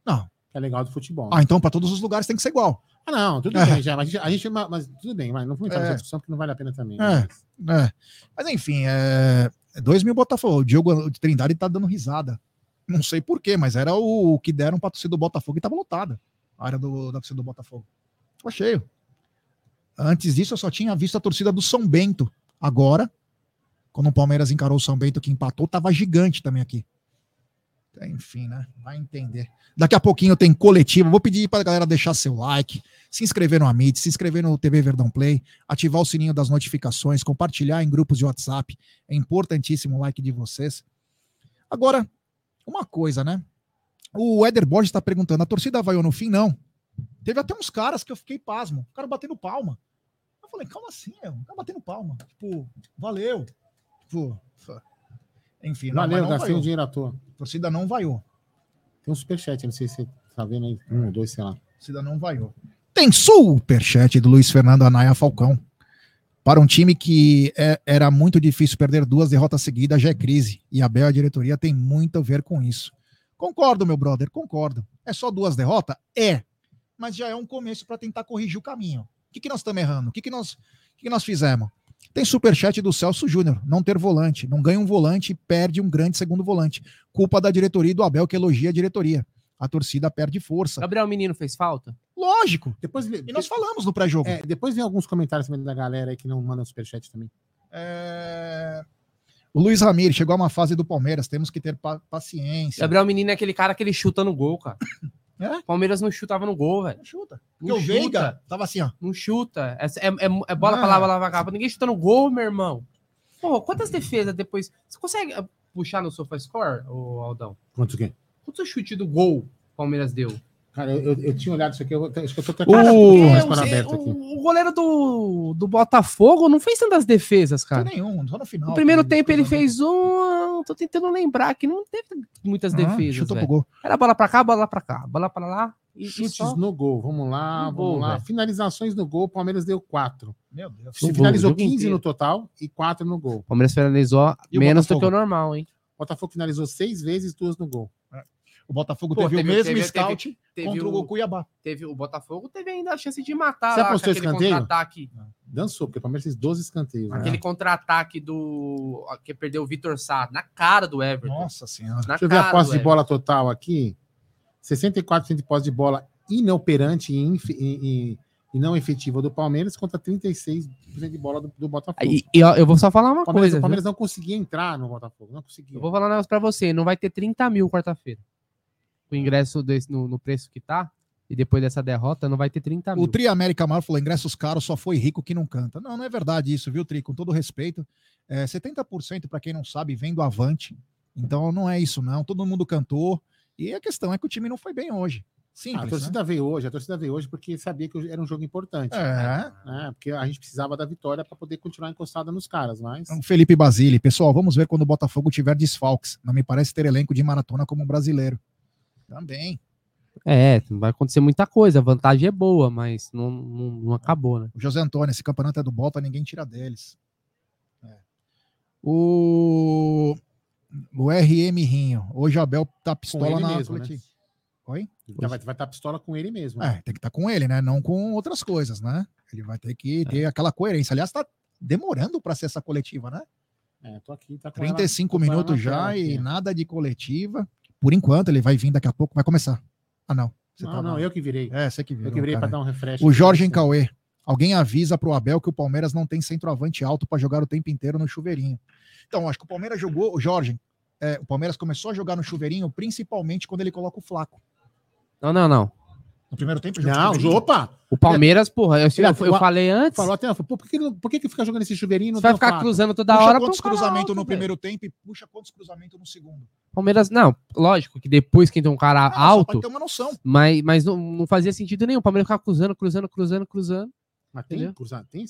Não. Que é legal do futebol. Ah, então para todos os lugares tem que ser igual. Ah, não, tudo É. bem, já. Mas a gente, a gente- mas tudo bem, mas não vamos entrar É. nessa discussão porque não vale a pena também. É. né? É. Mas enfim, é... é dois mil Botafogo. O Diogo de Trindade tá dando risada. Não sei porquê, mas era o que deram pra torcida do Botafogo e tava lotada. A área do, da torcida do Botafogo. Tava cheio. Antes disso, eu só tinha visto a torcida do São Bento. Agora, quando o Palmeiras encarou o São Bento que empatou, tava gigante também aqui. Enfim, né? Vai entender. Daqui a pouquinho tem coletivo. Vou pedir pra galera deixar seu like, se inscrever no Amit, se inscrever no TV Verdão Play, ativar o sininho das notificações, compartilhar em grupos de WhatsApp. É importantíssimo o like de vocês. Agora, uma coisa, né? O Éder Borges está perguntando: a torcida vaiou no fim? Não. Teve até uns caras que eu fiquei pasmo. O cara batendo palma. Eu falei, calma assim, meu. O cara batendo palma. Tipo, valeu. Tipo, enfim, não, Valeu, não gastei vaiou. um dinheiro à toa. A torcida não vaiou. Tem um superchat, não sei se você tá vendo aí. Um ou dois, sei lá. A torcida não vaiou. Tem superchat do Luiz Fernando Anaya Falcão. Para um time que é- era muito difícil perder duas derrotas seguidas, já é crise. E a Bel, diretoria, tem muito a ver com isso. Concordo, meu brother, concordo. É só duas derrotas? É. Mas já é um começo para tentar corrigir o caminho. O que, que nós estamos errando? O que, que, nós, o que, que nós fizemos? Tem superchat do Celso Júnior. Não ter volante. Não ganha um volante e perde um grande segundo volante. Culpa da diretoria e do Abel, que elogia a diretoria. A torcida perde força. Gabriel Menino fez falta? Lógico. Depois, E nós falamos no pré-jogo. é, depois vem alguns comentários também da galera aí que não mandam superchat também. É, O Luiz Ramiro chegou a uma fase do Palmeiras, temos que ter pa- paciência. Gabriel Menino é aquele cara que ele chuta no gol, cara. [LAUGHS] É? Palmeiras não chutava no gol, velho. Não chuta. Não Porque o chuta. Veiga tava assim, ó. Não chuta. É, é, é- é bola Ah. pra lá, bola pra cá. Ninguém chuta no gol, meu irmão. Pô, quantas defesas depois. Você consegue ah, puxar no SofaScore, ô Aldão? Quanto que? Quantos chute do gol o Palmeiras deu? Cara, eu, eu, eu tinha olhado isso aqui, eu, acho que eu tô até O, com o é, aberto aqui. o- goleiro do, do Botafogo não fez tantas defesas, Não cara. tem nenhum, só no final. No primeiro tempo ele fez um. Tô tentando lembrar que não teve muitas Ah, defesas. Chutou pro gol. Era bola pra cá, bola pra cá, bola pra lá. E, e Chutes só... no gol, vamos lá, No vamos gol, lá. velho. Finalizações no gol, o Palmeiras deu quatro. Meu Deus. No finalizou o jogo 15 inteiro. no total e quatro no gol. O Palmeiras finalizou E o menos do que o normal, hein? O Botafogo finalizou seis vezes, duas no gol. O Botafogo Pô, teve, teve- o mesmo teve- scout Teve contra o, o, Cuiabá. teve o Botafogo, teve ainda a chance de matar Você lá, apostou escanteio? contra-ataque. Dançou, porque o Palmeiras fez 12 escanteios. né? Aquele contra-ataque do. que perdeu o Vitor Sá na cara do Everton. Nossa senhora. Na Deixa eu ver a posse de bola total aqui. 64% de posse de bola inoperante e, inf- e- e- e não efetiva do Palmeiras contra 36% de bola do, do Botafogo. E, e, ó, eu vou só falar uma Palmeiras, coisa. o viu? Palmeiras não conseguia entrar no Botafogo. Não conseguia. Eu vou falar um negócio pra você. Não vai ter 30 mil quarta-feira. O ingresso desse, no, no preço que tá. E depois dessa derrota, não vai ter 30 mil. O Tri América Mar falou: ingressos caros, só foi rico que não canta. Não, não é verdade isso, viu, Tri? Com todo respeito. É, 70%, para quem não sabe, vem do Avante. Então não é isso, não. Todo mundo cantou. E a questão é que o time não foi bem hoje. Ah, a Simples. né? torcida veio hoje, a torcida veio hoje porque sabia que era um jogo importante. É. né? Porque a gente precisava da vitória para poder continuar encostada nos caras, mas. Então, Felipe Basile, pessoal, vamos ver quando o Botafogo tiver desfalques. Não me parece ter elenco de maratona como o brasileiro. Também. É, vai acontecer muita coisa. A vantagem é boa, mas não, não, não acabou, né? O José Antônio, esse campeonato é do Bota, ninguém tira deles. É. O, o RM Rinho. Hoje o Abel tá pistola na mesmo, né? coletiva. Oi? Já vai estar pistola com ele mesmo. É, tem que estar com ele, né? Não com outras coisas, né? Ele vai ter que ter aquela coerência. Aliás, tá demorando para ser essa coletiva, né? É, tô aqui, tá com ela- 35 tô com ela minutos já e aqui, ó. nada de coletiva. Por enquanto, ele vai vir daqui a pouco, vai começar. Ah, não. Você Não, tá não, eu que virei. É, você que viu. eu que virei para dar um refresh. O Jorge em. Cauê. Alguém avisa pro Abel que o Palmeiras não tem centroavante alto para jogar o tempo inteiro no chuveirinho. Então, acho que o Palmeiras jogou, o Jorge, é, o Palmeiras começou a jogar no chuveirinho, principalmente quando ele coloca o Flaco. Não, não, não. No primeiro tempo, Não, chuveirinho. opa! O Palmeiras, porra, eu, eu, eu falei antes. Falou até, falou, pô, por que, por que, que fica jogando esse chuveirinho? não Você vai ficar cruzando toda Puxa hora. quantos cruzamentos no velho. primeiro tempo e puxa quantos cruzamentos no segundo. Palmeiras, não, lógico que depois que tem um cara Só alto, pra ter uma noção. mas, mas não, não fazia sentido nenhum. O Palmeiras ficava cruzando, cruzando, cruzando, cruzando. Mas tem, cruza... tem,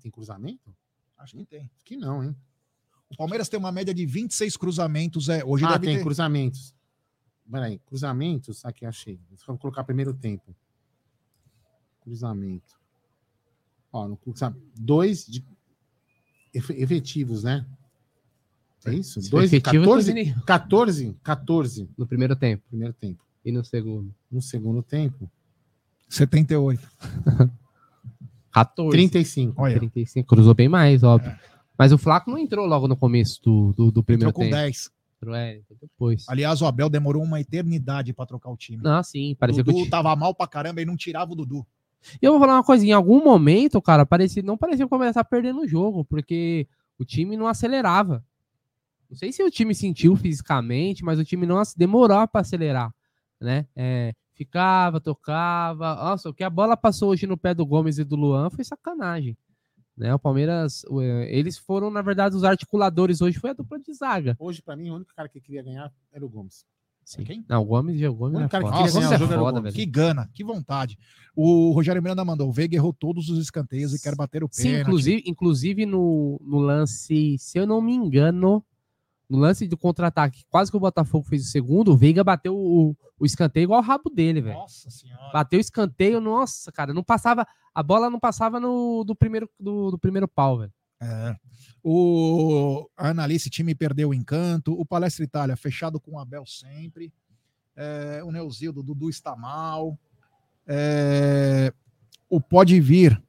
tem cruzamento? Acho que tem. Acho que não, hein? O Palmeiras tem uma média de 26 cruzamentos. É, hoje ah, deve tem ter. cruzamentos. Peraí, cruzamentos. Aqui, achei. Vou colocar primeiro tempo. Cruzamento. Ó, no cruzamento. Dois de efe- efetivos, né? É isso? Se Dois, efetivo, 14, teve nenhum 14, 14 no primeiro tempo primeiro tempo. e no segundo. No segundo tempo, 78. 14. 35. Olha, 35. Cruzou bem mais, óbvio. Mas o Flaco não entrou logo no começo do, do, do primeiro entrou com tempo. 10. É, depois. Aliás, o Abel demorou uma eternidade pra trocar o time. Não, sim, o parecia que o Dudu tava mal pra caramba e não tirava o Dudu. E eu vou falar uma coisa, em algum momento, cara, parecia, não parecia começar perdendo o jogo, porque o time não acelerava. Não sei se o time sentiu fisicamente, mas o time não demorou para acelerar, né? É, ficava, tocava. Nossa, o que a bola passou hoje no pé do Gomes e do Luan foi sacanagem. Né? O Palmeiras, é, eles foram, na verdade, os articuladores hoje foi a dupla de zaga. Hoje, pra mim, o único cara que queria ganhar era o Gomes. Sim. Quem? Não, o Gomes, o Gomes O é único cara que foda. queria Nossa, ganhar Gomes o jogo é era o foda, Gomes. velho. Que gana, que vontade. O Rogério Miranda mandou: o Veiga errou todos os escanteios e quer bater o Sim, pênalti. inclusive, inclusive no, no lance, se eu não me engano, no lance do contra-ataque, quase que o Botafogo fez o segundo, o Veiga bateu o, o escanteio igual o rabo dele, velho. Nossa senhora. Bateu o escanteio, nossa, cara, não passava, a bola não passava no do primeiro do, do primeiro pau, velho. É. O Analice, time perdeu o encanto. O Palestra Itália, fechado com o Abel sempre. É, o Neuzildo, o Dudu está mal. É, o Pode Vir.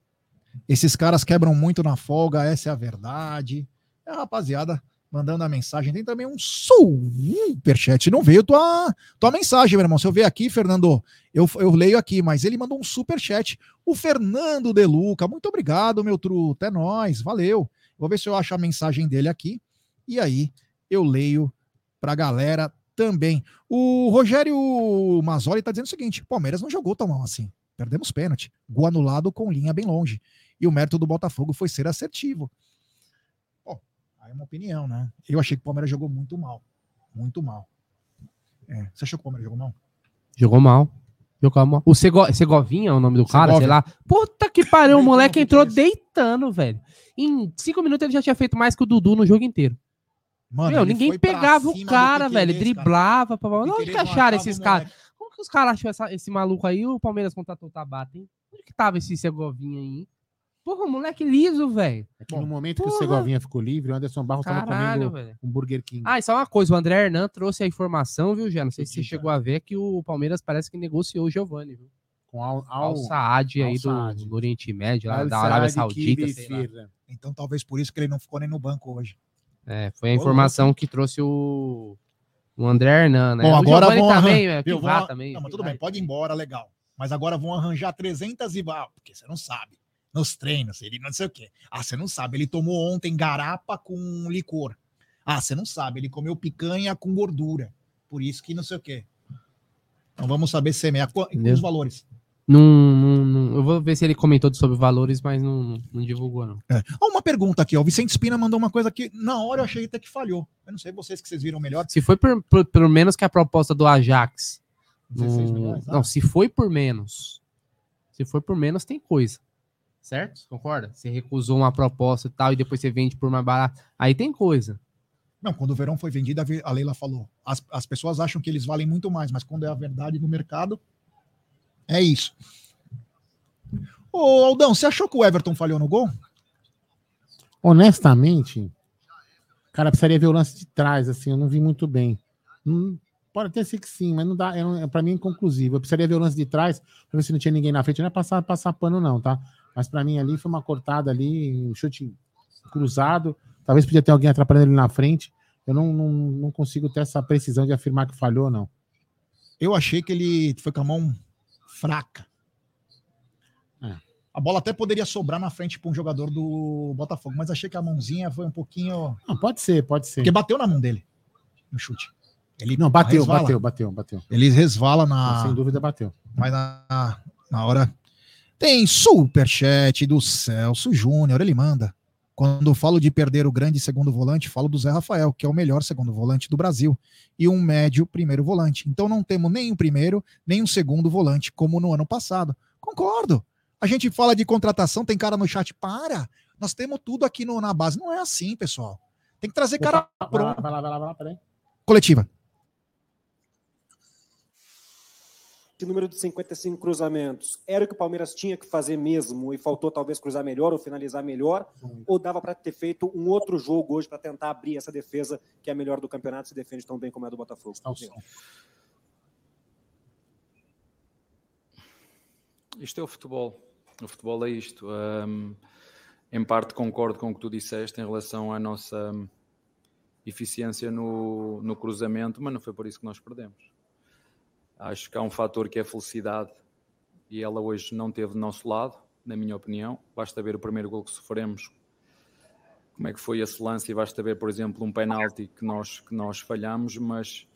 Esses caras quebram muito na folga, essa é a verdade. É a rapaziada mandando a mensagem. Tem também um superchat. Não veio tua, tua mensagem, meu irmão. Se eu ver aqui, Fernando, eu, eu leio aqui, mas ele mandou um superchat. O Fernando Deluca. Muito obrigado, meu truto. É nóis, valeu. Vou ver se eu acho a mensagem dele aqui. E aí eu leio pra galera também. O Rogério Mazzoli tá dizendo o seguinte: Palmeiras não jogou tão mal assim. Perdemos pênalti. Gol anulado com linha bem longe. E o mérito do Botafogo foi ser assertivo. Uma opinião, né? Eu achei que o Palmeiras jogou muito mal. Muito mal. É, Você achou que o Palmeiras jogou mal? Jogou mal. Jogou mal. O Sego, Segovinha é o nome do cara, sei Segovia. lá. Puta que pariu, o moleque entrou deitando, velho. Em cinco minutos ele já tinha feito mais que o Dudu no jogo inteiro. Mano, Meu, ninguém pegava o cara, velho. Driblava. Pra... Onde que acharam esses caras? Como que os caras essa- esse maluco aí? O Palmeiras contratou o Tabata, hein? Onde que tava esse Segovinha aí? Porra, moleque liso, velho. É que Bom, no momento que o porra. Segovinha ficou livre, o Anderson Barros estava Caralho, comendo velho. um Burger King. Ah, e só uma coisa, o André Hernan trouxe a informação, viu, já? Não sei se você chegou a ver que o Palmeiras parece que negociou o Giovani, viu? com Al, Al Al, Saad aí do, do Oriente Médio, lá da Arábia Saudita. Então talvez por isso que ele não ficou nem no banco hoje. É, foi a Ô, informação que trouxe o, o André Hernan, né? Bom, o agora vão também, arran- é, Viu, Pivá vão- também. Não, mas tudo bem, pode ir embora, legal. Mas agora vão arranjar 300 e ah, porque você não sabe. Nos treinos, ele não sei o quê. Ah, você não sabe, ele tomou ontem garapa com licor. Ah, você não sabe, ele comeu picanha com gordura. Por isso que não sei o quê. Então vamos saber semear. Qu- E Entendeu? os valores? Não, não, não- eu vou ver se ele comentou sobre valores, mas não, não, não divulgou, não. É. Uma pergunta aqui, ó. O Vicente Espina mandou uma coisa que na hora eu achei até que falhou. Eu não sei vocês que vocês viram melhor. Se foi por, por- pelo menos que a proposta do Ajax. 16 não- milhões, ah. não, se foi por menos. Se foi por menos, tem coisa. Certo? Concorda? Você recusou uma proposta e tal, e depois você vende por mais barato. Aí tem coisa. Não, quando o verão foi vendido, a Leila falou. As, as pessoas acham que eles valem muito mais, mas quando é a verdade no mercado, é isso. Ô, Aldão, você achou que o Everton falhou no gol? Honestamente, cara, precisaria ver o lance de trás, assim, eu não vi muito bem. Hum, pode até ser que sim, mas não dá, é, um- pra mim é inconclusivo. Eu precisaria ver o lance de trás pra ver se não tinha ninguém na frente. Não é passar, passar pano, não, tá? Mas pra mim ali foi uma cortada ali, um chute cruzado. Talvez podia ter alguém atrapalhando ele na frente. Eu não, não, não consigo ter essa precisão de afirmar que falhou, não. Eu achei que ele foi com a mão fraca. É. A bola até poderia sobrar na frente para um jogador do Botafogo, mas achei que a mãozinha foi um pouquinho. Não, pode ser, pode ser. Porque bateu na mão dele no chute. Ele Não, bateu, resvala. bateu, bateu, bateu. Ele resvala na. Sem dúvida bateu. Mas na, na hora. Tem superchat do Celso Júnior, ele manda. Quando falo de perder o grande segundo volante, falo do Zé Rafael, que é o melhor segundo volante do Brasil, e um médio primeiro volante. Então não temos nem um primeiro, nem um segundo volante, como no ano passado. Concordo. A gente fala de contratação, tem cara no chat, para. Nós temos tudo aqui no- na base. Não é assim, pessoal. Tem que trazer cara pronto. vai lá, vai lá, vai lá, peraí. Coletiva. Esse número de 55 cruzamentos era o que o Palmeiras tinha que fazer mesmo e faltou talvez cruzar melhor ou finalizar melhor? Ou dava para ter feito um outro jogo hoje para tentar abrir essa defesa que é a melhor do campeonato, se defende tão bem como é a do Botafogo? Isto é o futebol. O futebol é isto. Um, em parte concordo com o que tu disseste em relação à nossa eficiência no, no cruzamento, mas não foi por isso que nós perdemos. Acho que há um fator que é a felicidade e ela hoje não teve do nosso lado, na minha opinião. Basta ver o primeiro gol que sofremos, como é que foi esse lance, e basta ver, por exemplo, um penalti que nós, que nós falhamos, mas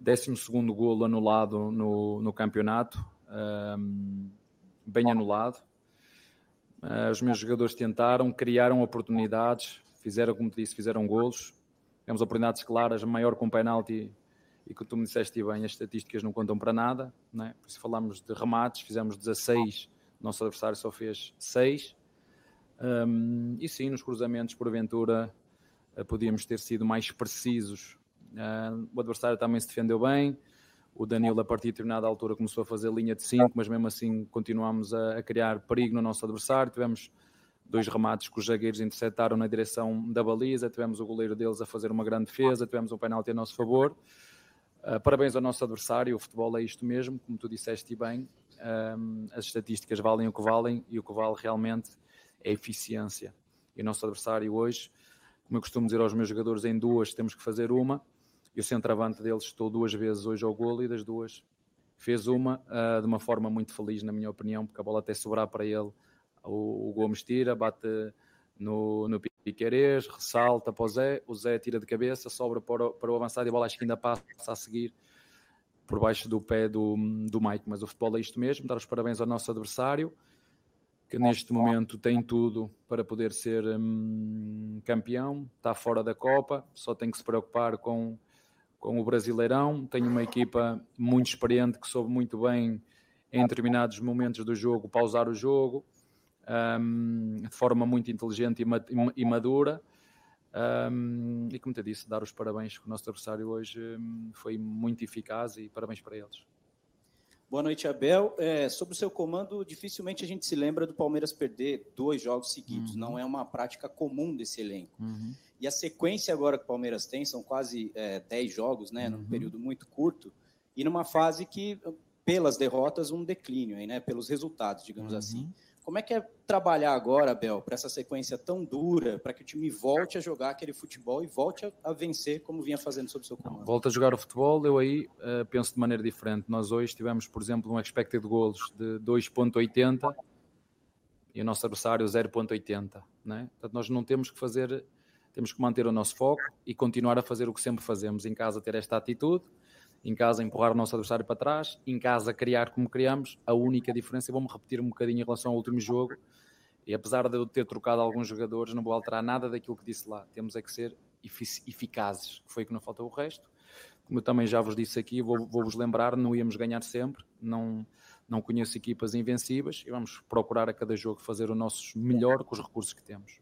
12 segundo golo anulado no, no campeonato, um, bem anulado. Uh, os meus jogadores tentaram, criaram oportunidades, fizeram, como te disse, fizeram golos. Temos oportunidades claras, maior com penalti e que tu me disseste bem, as estatísticas não contam para nada, né? por isso falamos de remates, fizemos 16, o nosso adversário só fez 6, um, e sim, nos cruzamentos, porventura, uh, podíamos ter sido mais precisos. Uh, o adversário também se defendeu bem, o Danilo, a partir de determinada altura, começou a fazer linha de 5, mas mesmo assim continuámos a, a, criar perigo no nosso adversário. Tivemos dois remates que os zagueiros interceptaram na direção da baliza, tivemos o goleiro deles a fazer uma grande defesa, tivemos um penalti a nosso favor. Uh, parabéns ao nosso adversário, o futebol é isto mesmo, como tu disseste bem, um, as estatísticas valem o que valem e o que vale realmente é eficiência. E o nosso adversário hoje, como eu costumo dizer aos meus jogadores, em duas temos que fazer uma, e o centroavante deles estou duas vezes hoje ao golo e das duas fez uma uh, de uma forma muito feliz, na minha opinião, porque a bola até sobrar para ele, o, o Gomes tira, bate no, no Piqueires, ressalta para o Zé, o Zé tira de cabeça, sobra para o, para o avançado e a bola acho que ainda passa a seguir por baixo do pé do, do Mike. Mas o futebol é isto mesmo, dar os parabéns ao nosso adversário, que neste momento tem tudo para poder ser hum, campeão, está fora da Copa, só tem que se preocupar com, com o Brasileirão. Tem uma equipa muito experiente que soube muito bem em determinados momentos do jogo pausar o jogo um, de forma muito inteligente e, madura. Um, e como te disse, dar os parabéns que o nosso adversário hoje um, foi muito eficaz e parabéns para eles. Boa noite, Abel. É, sobre o seu comando, dificilmente a gente se lembra do Palmeiras perder dois jogos seguidos. Uhum. Não é uma prática comum desse elenco. Uhum. E a sequência agora que o Palmeiras tem são quase é, 10 jogos, né, uhum. num período muito curto, e numa fase que, pelas derrotas, um declínio, aí, né, pelos resultados, digamos uhum. assim. Como é que é trabalhar agora, Bel, para essa sequência tão dura, para que o time volte a jogar aquele futebol e volte a, a vencer como vinha fazendo sob seu comando? Volta a jogar o futebol, eu aí uh, penso de maneira diferente. Nós hoje tivemos, por exemplo, um expected goals de 2.80 e o nosso adversário 0.80, né? Portanto, nós não temos que fazer, temos que manter o nosso foco e continuar a fazer o que sempre fazemos em casa, ter esta atitude, em casa empurrar o nosso adversário para trás, em casa criar como criamos. A única diferença, e vou-me repetir um bocadinho em relação ao último jogo, e apesar de eu ter trocado alguns jogadores, não vou alterar nada daquilo que disse lá. Temos é que ser eficazes, que foi que não falta o resto. Como eu também já vos disse aqui, vou-vos vou lembrar, não íamos ganhar sempre, não, não conheço equipas invencíveis e vamos procurar a cada jogo fazer o nosso melhor com os recursos que temos.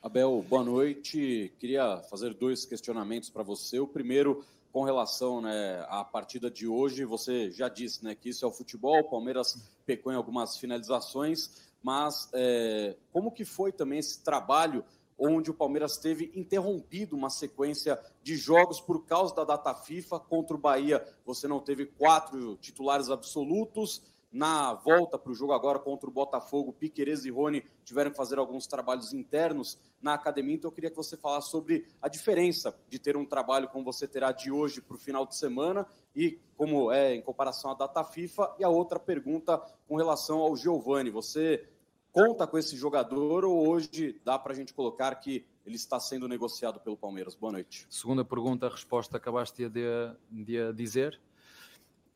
Abel, boa noite. Queria fazer dois questionamentos para você. O primeiro, com relação né, à partida de hoje, você já disse né, que isso é o futebol, o Palmeiras pecou em algumas finalizações, mas é, como que foi também esse trabalho onde o Palmeiras teve interrompido uma sequência de jogos por causa da data FIFA contra o Bahia? Você não teve quatro titulares absolutos, na volta para o jogo agora contra o Botafogo, Piqueires e Rony tiveram que fazer alguns trabalhos internos na academia, então eu queria que você falasse sobre a diferença de ter um trabalho como você terá de hoje para o final de semana e como é em comparação à data FIFA. E a outra pergunta com relação ao Giovani, você conta com esse jogador ou hoje dá para a gente colocar que ele está sendo negociado pelo Palmeiras? Boa noite. Segunda pergunta, a resposta acabaste de, de dizer.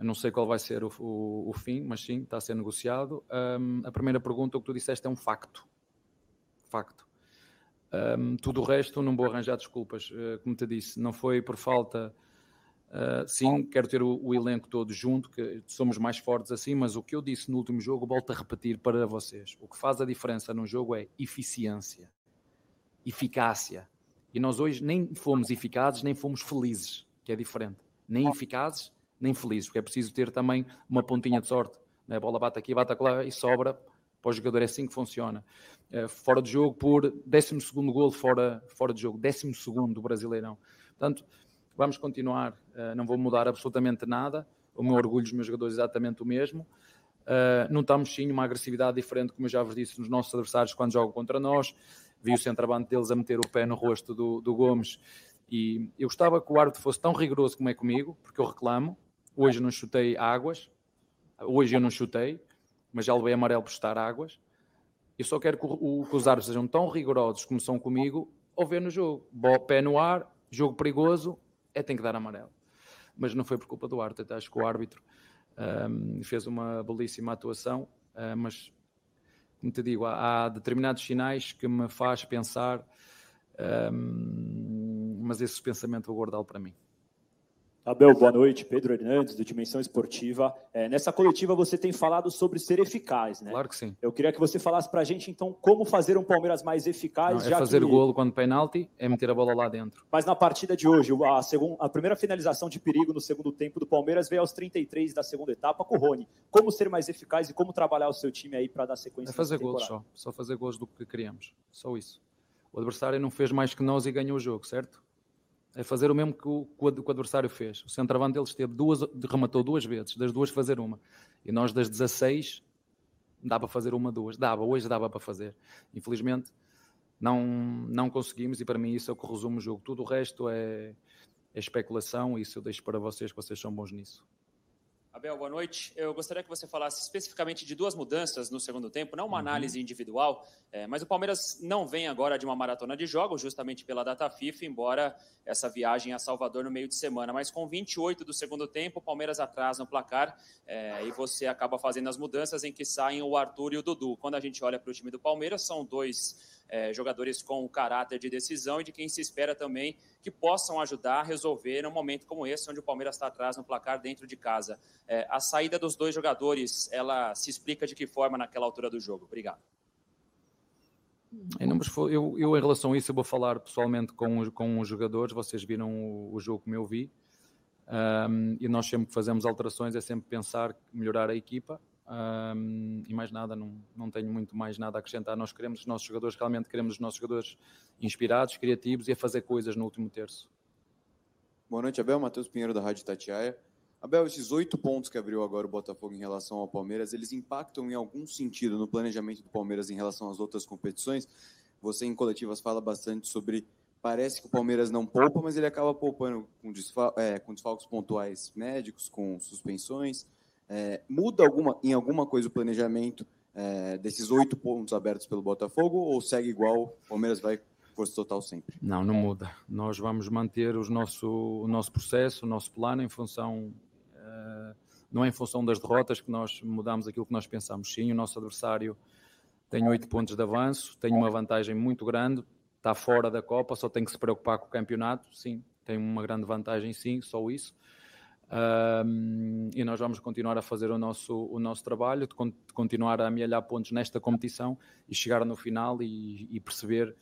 Eu não sei qual vai ser o, o, o fim, mas sim, está a ser negociado. Um, a primeira pergunta, o que tu disseste, é um facto. Facto. Um, tudo o resto, não vou arranjar desculpas. Uh, como te disse, não foi por falta. Uh, sim, quero ter o, o, elenco todo junto, que somos mais fortes assim, mas o que eu disse no último jogo, volto a repetir para vocês. O que faz a diferença num jogo é eficiência, eficácia. E nós hoje nem fomos eficazes, nem fomos felizes, que é diferente. Nem eficazes, nem felizes, porque é preciso ter também uma pontinha de sorte. Né? A bola bate aqui, bate lá e sobra para o jogador, é assim que funciona. Uh, fora de jogo por 12 gol fora, fora de jogo, 12 do Brasileirão. Portanto, vamos continuar, uh, não vou mudar absolutamente nada, o meu orgulho dos meus jogadores é exatamente o mesmo. Uh, não estamos sim uma agressividade diferente, como eu já vos disse, nos nossos adversários quando jogam contra nós. Vi o centroavante deles a meter o pé no rosto do, do Gomes e eu gostava que o árbitro fosse tão rigoroso como é comigo, porque eu reclamo. Hoje não chutei águas, hoje eu não chutei, mas já levei amarelo por estar águas. Eu só quero que, o, que os árbitros sejam tão rigorosos como são comigo ao ver no jogo. Pé no ar, jogo perigoso, é tem que dar amarelo. Mas não foi por culpa do árbitro, acho que o árbitro um, fez uma belíssima atuação, uh, mas como te digo, há, há, determinados sinais que me faz pensar, um, mas esse pensamento vou guardá-lo para mim. Abel, boa noite. Pedro Hernandes, do Dimensão Esportiva. É, nessa coletiva você tem falado sobre ser eficaz, né? Claro que sim. Eu queria que você falasse para a gente, então, como fazer um Palmeiras mais eficaz. Não, é fazer que... o golo quando penalti, é meter a bola lá dentro. Mas na partida de hoje, a, segunda, a primeira finalização de perigo no segundo tempo do Palmeiras veio aos 33 da segunda etapa com o Rony. Como ser mais eficaz e como trabalhar o seu time aí para dar sequência? É fazer gols só. Só fazer gols do que queríamos. Só isso. O adversário não fez mais que nós e ganhou o jogo, certo? É fazer o mesmo que o, que o adversário fez. O centroavante deles teve duas, rematou duas vezes, das duas fazer uma. E nós das 16 dá para fazer uma, duas. Dava, hoje dava para fazer. Infelizmente não, não conseguimos e para mim isso é o que resume o jogo. Tudo o resto é, é especulação e isso eu deixo para vocês que vocês são bons nisso. Abel, boa noite. Eu gostaria que você falasse especificamente de duas mudanças no segundo tempo, não uma uhum. análise individual, é, mas o Palmeiras não vem agora de uma maratona de jogos, justamente pela data FIFA, embora essa viagem a Salvador no meio de semana. Mas com 28 do segundo tempo, o Palmeiras atrasa no placar é, e você acaba fazendo as mudanças em que saem o Arthur e o Dudu. Quando a gente olha para o time do Palmeiras, são dois é, jogadores com caráter de decisão e de quem se espera também que possam ajudar a resolver num momento como esse, onde o Palmeiras está atrás no placar dentro de casa. É, a saída dos dois jogadores, ela se explica de que forma naquela altura do jogo? Obrigado. Eu, eu, em relação a isso, eu vou falar pessoalmente com, com os jogadores. Vocês viram o, o jogo como eu vi. Um, e nós sempre que fazemos alterações é sempre pensar melhorar a equipa um, e mais nada, não, não tenho muito mais nada a acrescentar. Nós queremos os nossos jogadores, realmente queremos os nossos jogadores inspirados, criativos e a fazer coisas no último terço. Boa noite, Abel. Matheus Pinheiro, da Rádio Tatiaia. Abel, esses oito pontos que abriu agora o Botafogo em relação ao Palmeiras, eles impactam em algum sentido no planejamento do Palmeiras em relação às outras competições? Você, em coletivas, fala bastante sobre. Parece que o Palmeiras não poupa, mas ele acaba poupando com, desfal é, com desfalques pontuais médicos, com suspensões. É, muda alguma, em alguma coisa o planejamento é, desses oito pontos abertos pelo Botafogo ou segue igual? O Palmeiras vai força total sempre? Não, não muda. Nós vamos manter os nosso, o nosso processo, o nosso plano em função. Uh, não é em função das derrotas que nós mudamos aquilo que nós pensamos. Sim, o nosso adversário tem oito pontos de avanço, tem uma vantagem muito grande, está fora da Copa, só tem que se preocupar com o campeonato. Sim, tem uma grande vantagem, sim, só isso. Um, e nós vamos continuar a fazer o nosso, o nosso trabalho, de, de continuar a amealhar pontos nesta competição e chegar no final e, e perceber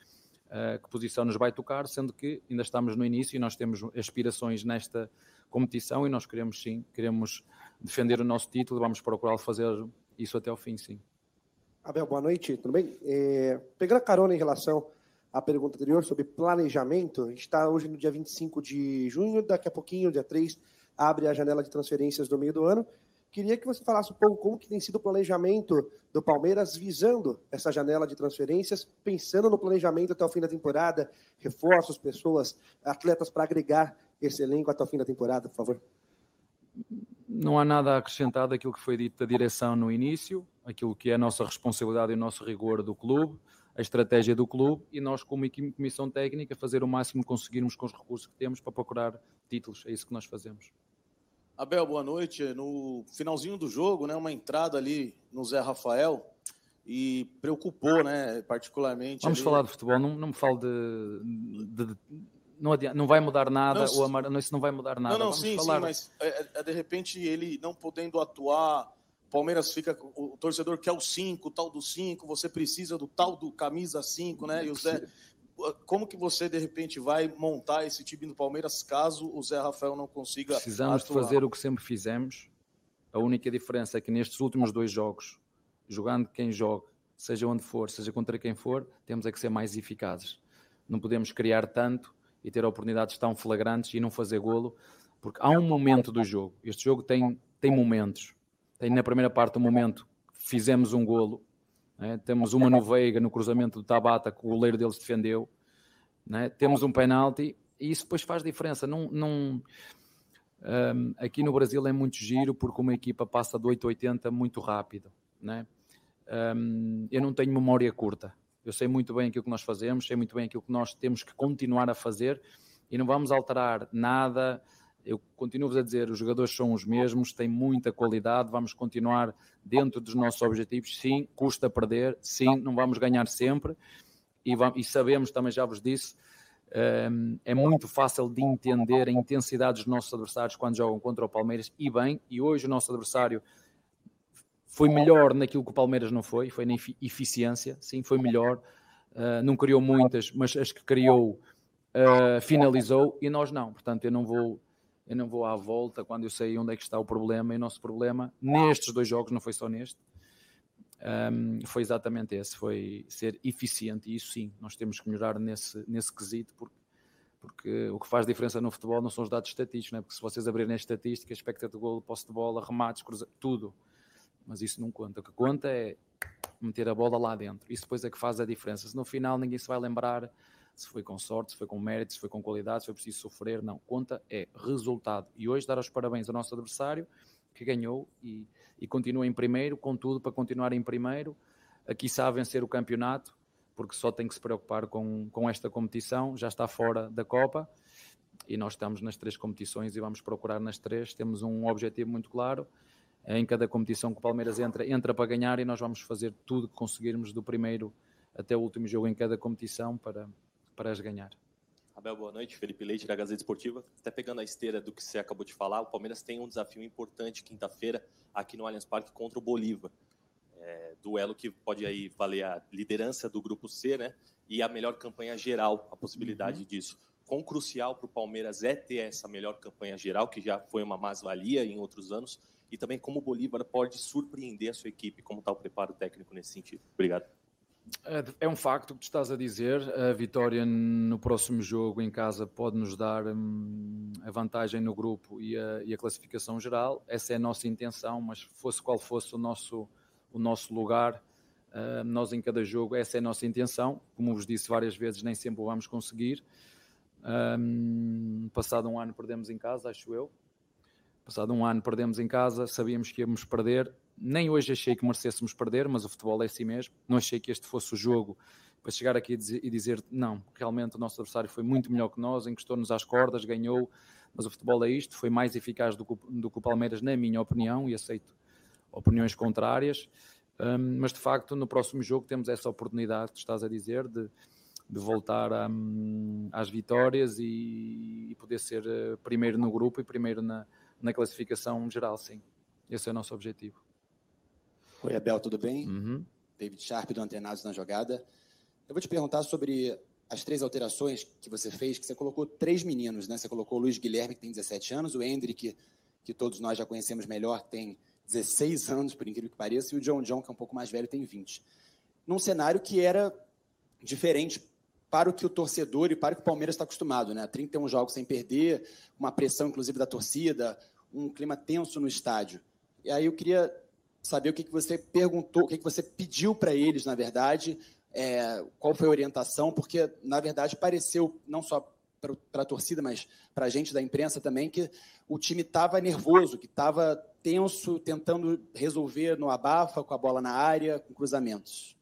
uh, que posição nos vai tocar, sendo que ainda estamos no início e nós temos aspirações nesta competição e nós queremos sim, queremos defender o nosso título vamos procurar fazer isso até ao fim, sim. Abel, boa noite, tudo bem? É, pegando a carona em relação à pergunta anterior sobre planejamento, a gente está hoje no dia 25 de junho, daqui a pouquinho, dia 3, abre a janela de transferências do meio do ano. Queria que você falasse um pouco como que tem sido o planejamento do Palmeiras visando essa janela de transferências, pensando no planejamento até o fim da temporada, reforços, pessoas, atletas para agregar esse elenco até o fim da temporada, por favor. Não há nada a acrescentar daquilo que foi dito da direção no início, aquilo que é a nossa responsabilidade e o nosso rigor do clube, a estratégia do clube e nós, como comissão técnica, fazer o máximo que conseguirmos com os recursos que temos para procurar títulos. É isso que nós fazemos. Abel, boa noite. No finalzinho do jogo, né, uma entrada ali no Zé Rafael e preocupou, né, particularmente. Vamos ali... falar de futebol, não, não me fale de, de, de não, adianta, não vai mudar nada, não, o Amar, não, isso não vai mudar nada. Não, não, sim, falar... sim, mas é, é, de repente ele não podendo atuar, Palmeiras fica, o torcedor quer o 5, o tal do 5, você precisa do tal do camisa 5, né? E o Zé, como que você, de repente, vai montar esse time do Palmeiras caso o Zé Rafael não consiga. Precisamos atuar? de fazer o que sempre fizemos. A única diferença é que nestes últimos dois jogos, jogando quem joga, seja onde for, seja contra quem for, temos é que ser mais eficazes. Não podemos criar tanto e ter oportunidades tão flagrantes e não fazer golo, porque há um momento do jogo. Este jogo tem, tem momentos. Tem na primeira parte um momento que fizemos um golo, né? temos uma no Veiga no cruzamento do Tabata que o goleiro deles defendeu, né? temos um penalti e isso depois faz diferença. Não, não, um, aqui no Brasil é muito giro porque uma equipa passa de 8 a 80 muito rápido. Né? Um, eu não tenho memória curta. Eu sei muito bem aquilo que nós fazemos, sei muito bem aquilo que nós temos que continuar a fazer e não vamos alterar nada. Eu continuo-vos a dizer, os jogadores são os mesmos, têm muita qualidade, vamos continuar dentro dos nossos objetivos. Sim, custa perder, sim, não vamos ganhar sempre e, vamos, e sabemos, também já vos disse, um, é muito fácil de entender a intensidade dos nossos adversários quando jogam contra o Palmeiras e bem, e hoje o nosso adversário foi melhor naquilo que o Palmeiras não foi, foi na eficiência, sim, foi melhor. Uh, não criou muitas, mas as que criou uh, finalizou e nós não. Portanto, eu não vou eu não vou à volta quando eu sei onde é que está o problema. E o nosso problema nestes dois jogos, não foi só neste, um, foi exatamente esse: foi ser eficiente. E isso sim, nós temos que melhorar nesse, nesse quesito, porque, porque o que faz diferença no futebol não são os dados estatísticos, né? porque se vocês abrirem a estatística, expectativa de gol, posse de bola, remates, cruza, tudo mas isso não conta. O que conta é meter a bola lá dentro. Isso depois é que faz a diferença. Se no final ninguém se vai lembrar se foi com sorte, se foi com mérito, se foi com qualidade, se foi preciso sofrer, não. Conta é resultado. E hoje dar os parabéns ao nosso adversário que ganhou e, e continua em primeiro, com tudo para continuar em primeiro. Aqui sabe vencer o campeonato, porque só tem que se preocupar com, com esta competição, já está fora da Copa e nós estamos nas três competições e vamos procurar nas três. Temos um objetivo muito claro em cada competição que o Palmeiras entra, entra para ganhar e nós vamos fazer tudo que conseguirmos do primeiro até o último jogo em cada competição para, para as ganhar. Abel, boa noite. Felipe Leite, da Gazeta Esportiva. Até pegando a esteira do que você acabou de falar, o Palmeiras tem um desafio importante quinta-feira aqui no Allianz Parque contra o Bolívar. É, duelo que pode aí valer a liderança do grupo C, né? E a melhor campanha geral, a possibilidade uhum. disso. Quão crucial para o Palmeiras é ter essa melhor campanha geral, que já foi uma mais-valia em outros anos, e também como o Bolívar pode surpreender a sua equipe, como está o preparo técnico nesse sentido. Obrigado. É, um facto que tu estás a dizer. A vitória no próximo jogo em casa pode nos dar hum, a vantagem no grupo e a, e a, classificação geral. Essa é a nossa intenção, mas fosse qual fosse o nosso, o nosso lugar, uh, nós em cada jogo, essa é a nossa intenção. Como vos disse várias vezes, nem sempre o vamos conseguir. Um, passado um ano perdemos em casa, acho eu. Passado um ano perdemos em casa, sabíamos que íamos perder. Nem hoje achei que merecêssemos perder, mas o futebol é assim mesmo. Não achei que este fosse o jogo para chegar aqui e dizer não, realmente o nosso adversário foi muito melhor que nós, encostou-nos às cordas, ganhou, mas o futebol é isto, foi mais eficaz do que, do que o Palmeiras, na minha opinião, e aceito opiniões contrárias. Um, mas de facto, no próximo jogo temos essa oportunidade que estás a dizer de, de voltar um, às vitórias e, e poder ser uh, primeiro no grupo e primeiro na, na classificação geral, sim. Esse é o nosso objetivo. Oi, Abel, tudo bem? Uhum. David Sharp, do Antenados na Jogada. Eu vou te perguntar sobre as três alterações que você fez, que você colocou três meninos, né? Você colocou o Luiz Guilherme, que tem 17 anos, o Hendrick, que todos nós já conhecemos melhor, tem 16 anos, por incrível que pareça, e o John John, que é um pouco mais velho, tem 20. Num cenário que era diferente para o que o torcedor e para o que o Palmeiras está acostumado, né? 31 jogos sem perder, uma pressão, inclusive, da torcida, um clima tenso no estádio. E aí eu queria saber o que, que você perguntou, o que, que você pediu para eles, na verdade, é, qual foi a orientação, porque, na verdade, pareceu, não só para a torcida, mas para a gente da imprensa também, que o time estava nervoso, que estava tenso, tentando resolver no abafa, com a bola na área, com cruzamentos.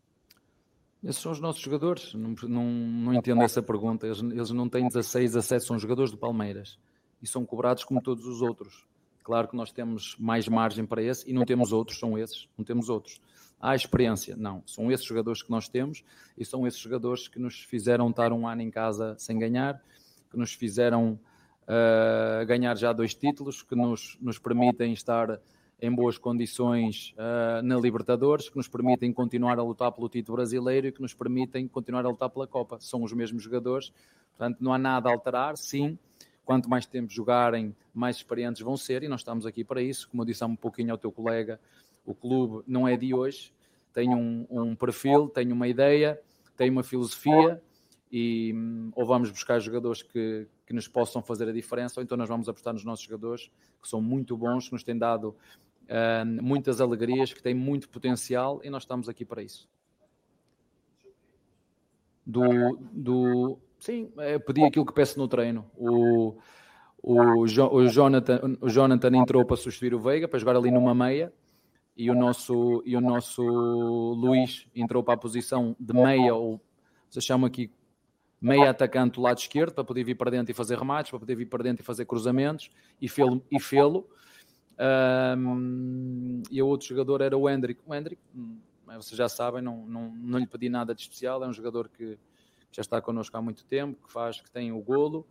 Esses são os nossos jogadores. Não, não, não entendo essa pergunta. Eles, eles não têm 16, 17, são jogadores do Palmeiras. E são cobrados como todos os outros. Claro que nós temos mais margem para esse e não temos outros, são esses, não temos outros. Há experiência, não. São esses jogadores que nós temos e são esses jogadores que nos fizeram estar um ano em casa sem ganhar, que nos fizeram uh, ganhar já dois títulos, que nos, nos permitem estar em boas condições uh, na Libertadores, que nos permitem continuar a lutar pelo título brasileiro e que nos permitem continuar a lutar pela Copa. São os mesmos jogadores, portanto não há nada a alterar, sim. Quanto mais tempo jogarem, mais experientes vão ser e nós estamos aqui para isso. Como eu disse há um pouquinho ao teu colega, o clube não é de hoje, tem um, um perfil, tem uma ideia, tem uma filosofia e hum, ou vamos buscar jogadores que, que nos possam fazer a diferença, ou então nós vamos apostar nos nossos jogadores que são muito bons, que nos têm dado uh, muitas alegrias, que têm muito potencial e nós estamos aqui para isso. Do, do sim, é pedir aquilo que peço no treino. O, o, jo, o, Jonathan, o Jonathan entrou para substituir o Veiga, para jogar ali numa meia, e o nosso, e o nosso Luís entrou para a posição de meia, ou se chama aqui meia atacante do lado esquerdo, para poder vir para dentro e fazer remates, para poder vir para dentro e fazer cruzamentos, e fê-lo. E fê um, e o outro jogador era o Hendrick. O Hendrick, hum, vocês já sabem, não, não, não lhe pedi nada de especial, é um jogador que já está connosco há muito tempo, que faz, que tem o golo,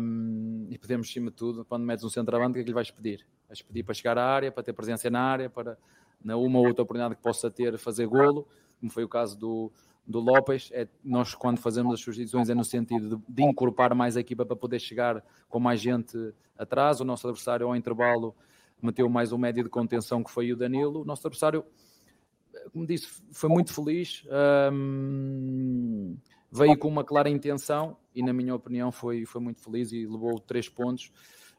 um, e podemos, acima de tudo, quando metes um centroavante, o que é que lhe vais pedir? Vais pedir para chegar à área, para ter presença na área, para, na uma ou outra oportunidade que possa ter, fazer golo, como foi o caso do, do Lopes, é, nós quando fazemos as substituições é no sentido de, de, incorporar mais a equipa para poder chegar com mais gente atrás. O nosso adversário ao intervalo meteu mais um médio de contenção que foi o Danilo. O nosso adversário, como disse, foi muito feliz, hum, veio com uma clara intenção e na minha opinião foi, foi muito feliz e levou três pontos.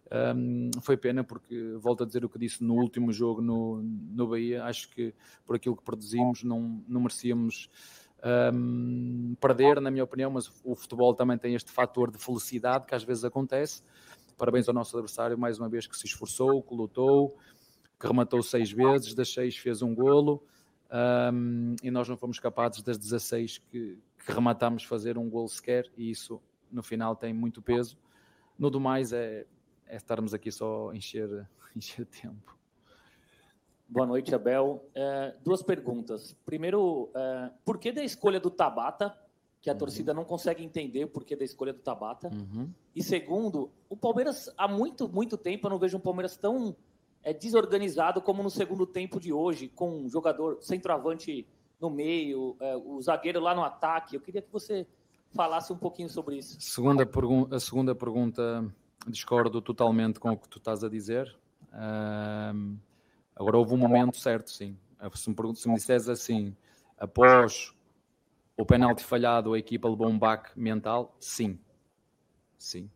Um, foi pena porque, volto a dizer o que disse no último jogo no, no Bahia, acho que por aquilo que produzimos não, não merecíamos um, perder, na minha opinião, mas o futebol também tem este fator de felicidade que às vezes acontece. Parabéns ao nosso adversário, mais uma vez que se esforçou, que lutou, que rematou seis vezes, das seis fez um golo, um, e nós não fomos capazes das 16 que, que rematámos fazer um golo sequer, e isso no final tem muito peso. No do mais é, é estarmos aqui só encher, [LAUGHS] encher tempo. Boa noite, Abel. É, duas perguntas. Primeiro, é, por que da escolha do Tabata? Que a uhum. torcida não consegue entender o porquê da escolha do Tabata. Uhum. E segundo, o Palmeiras, há muito, muito tempo, eu não vejo um Palmeiras tão é, desorganizado como no segundo tempo de hoje, com um jogador centroavante no meio, é, o zagueiro lá no ataque. Eu queria que você falasse um pouquinho sobre isso. Segunda a segunda pergunta, discordo totalmente com o que tu estás a dizer. Agora houve um momento certo, sim. Se me, se me disseres assim, após o penalti falhado, a equipa levou um baque mental, sim. Sim.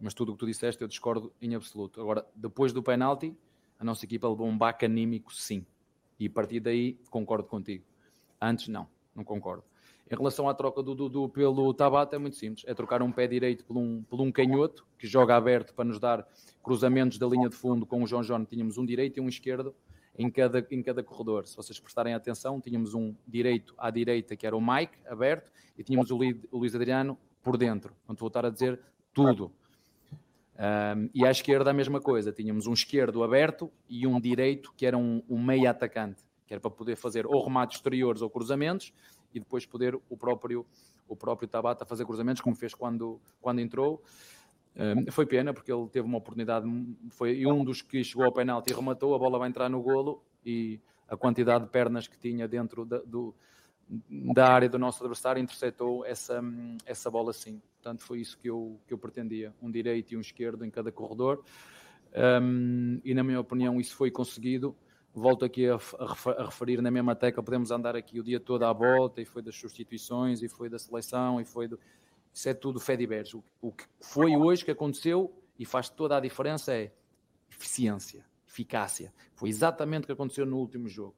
Mas tudo o que tu disseste eu discordo em absoluto. Agora, depois do penalti, a nossa equipa levou um baque anímico, sim. E a partir daí concordo contigo. Antes, não, não concordo. Em relação à troca do Dudu pelo Tabata, é muito simples. É trocar um pé direito por um, por um canhoto, que joga aberto para nos dar cruzamentos da linha de fundo. Com o João João tínhamos um direito e um esquerdo em cada, em cada corredor. Se vocês prestarem atenção, tínhamos um direito à direita, que era o Mike, aberto, e tínhamos o, Luís Adriano por dentro. Vou estar a dizer tudo. Um, e à esquerda a mesma coisa. Tínhamos um esquerdo aberto e um direito, que era um, um meio atacante, que era para poder fazer ou remates exteriores ou cruzamentos, e depois poder o próprio, o próprio Tabata fazer cruzamentos, como fez quando, quando entrou. Um, foi pena, porque ele teve uma oportunidade, foi um dos que chegou ao penalti e rematou, a bola vai entrar no golo e a quantidade de pernas que tinha dentro da, do, da área do nosso adversário interceptou essa, essa bola sim. Portanto, foi isso que eu, que eu pretendia, um direito e um esquerdo em cada corredor. Um, e na minha opinião isso foi conseguido volto aqui a, a, referir na mesma tecla, podemos andar aqui o dia todo à volta, e foi das substituições, e foi da seleção, e foi do... Isso é tudo fé diverso. O, o que foi hoje que aconteceu e faz toda a diferença é eficiência, eficácia. Foi exatamente o que aconteceu no último jogo.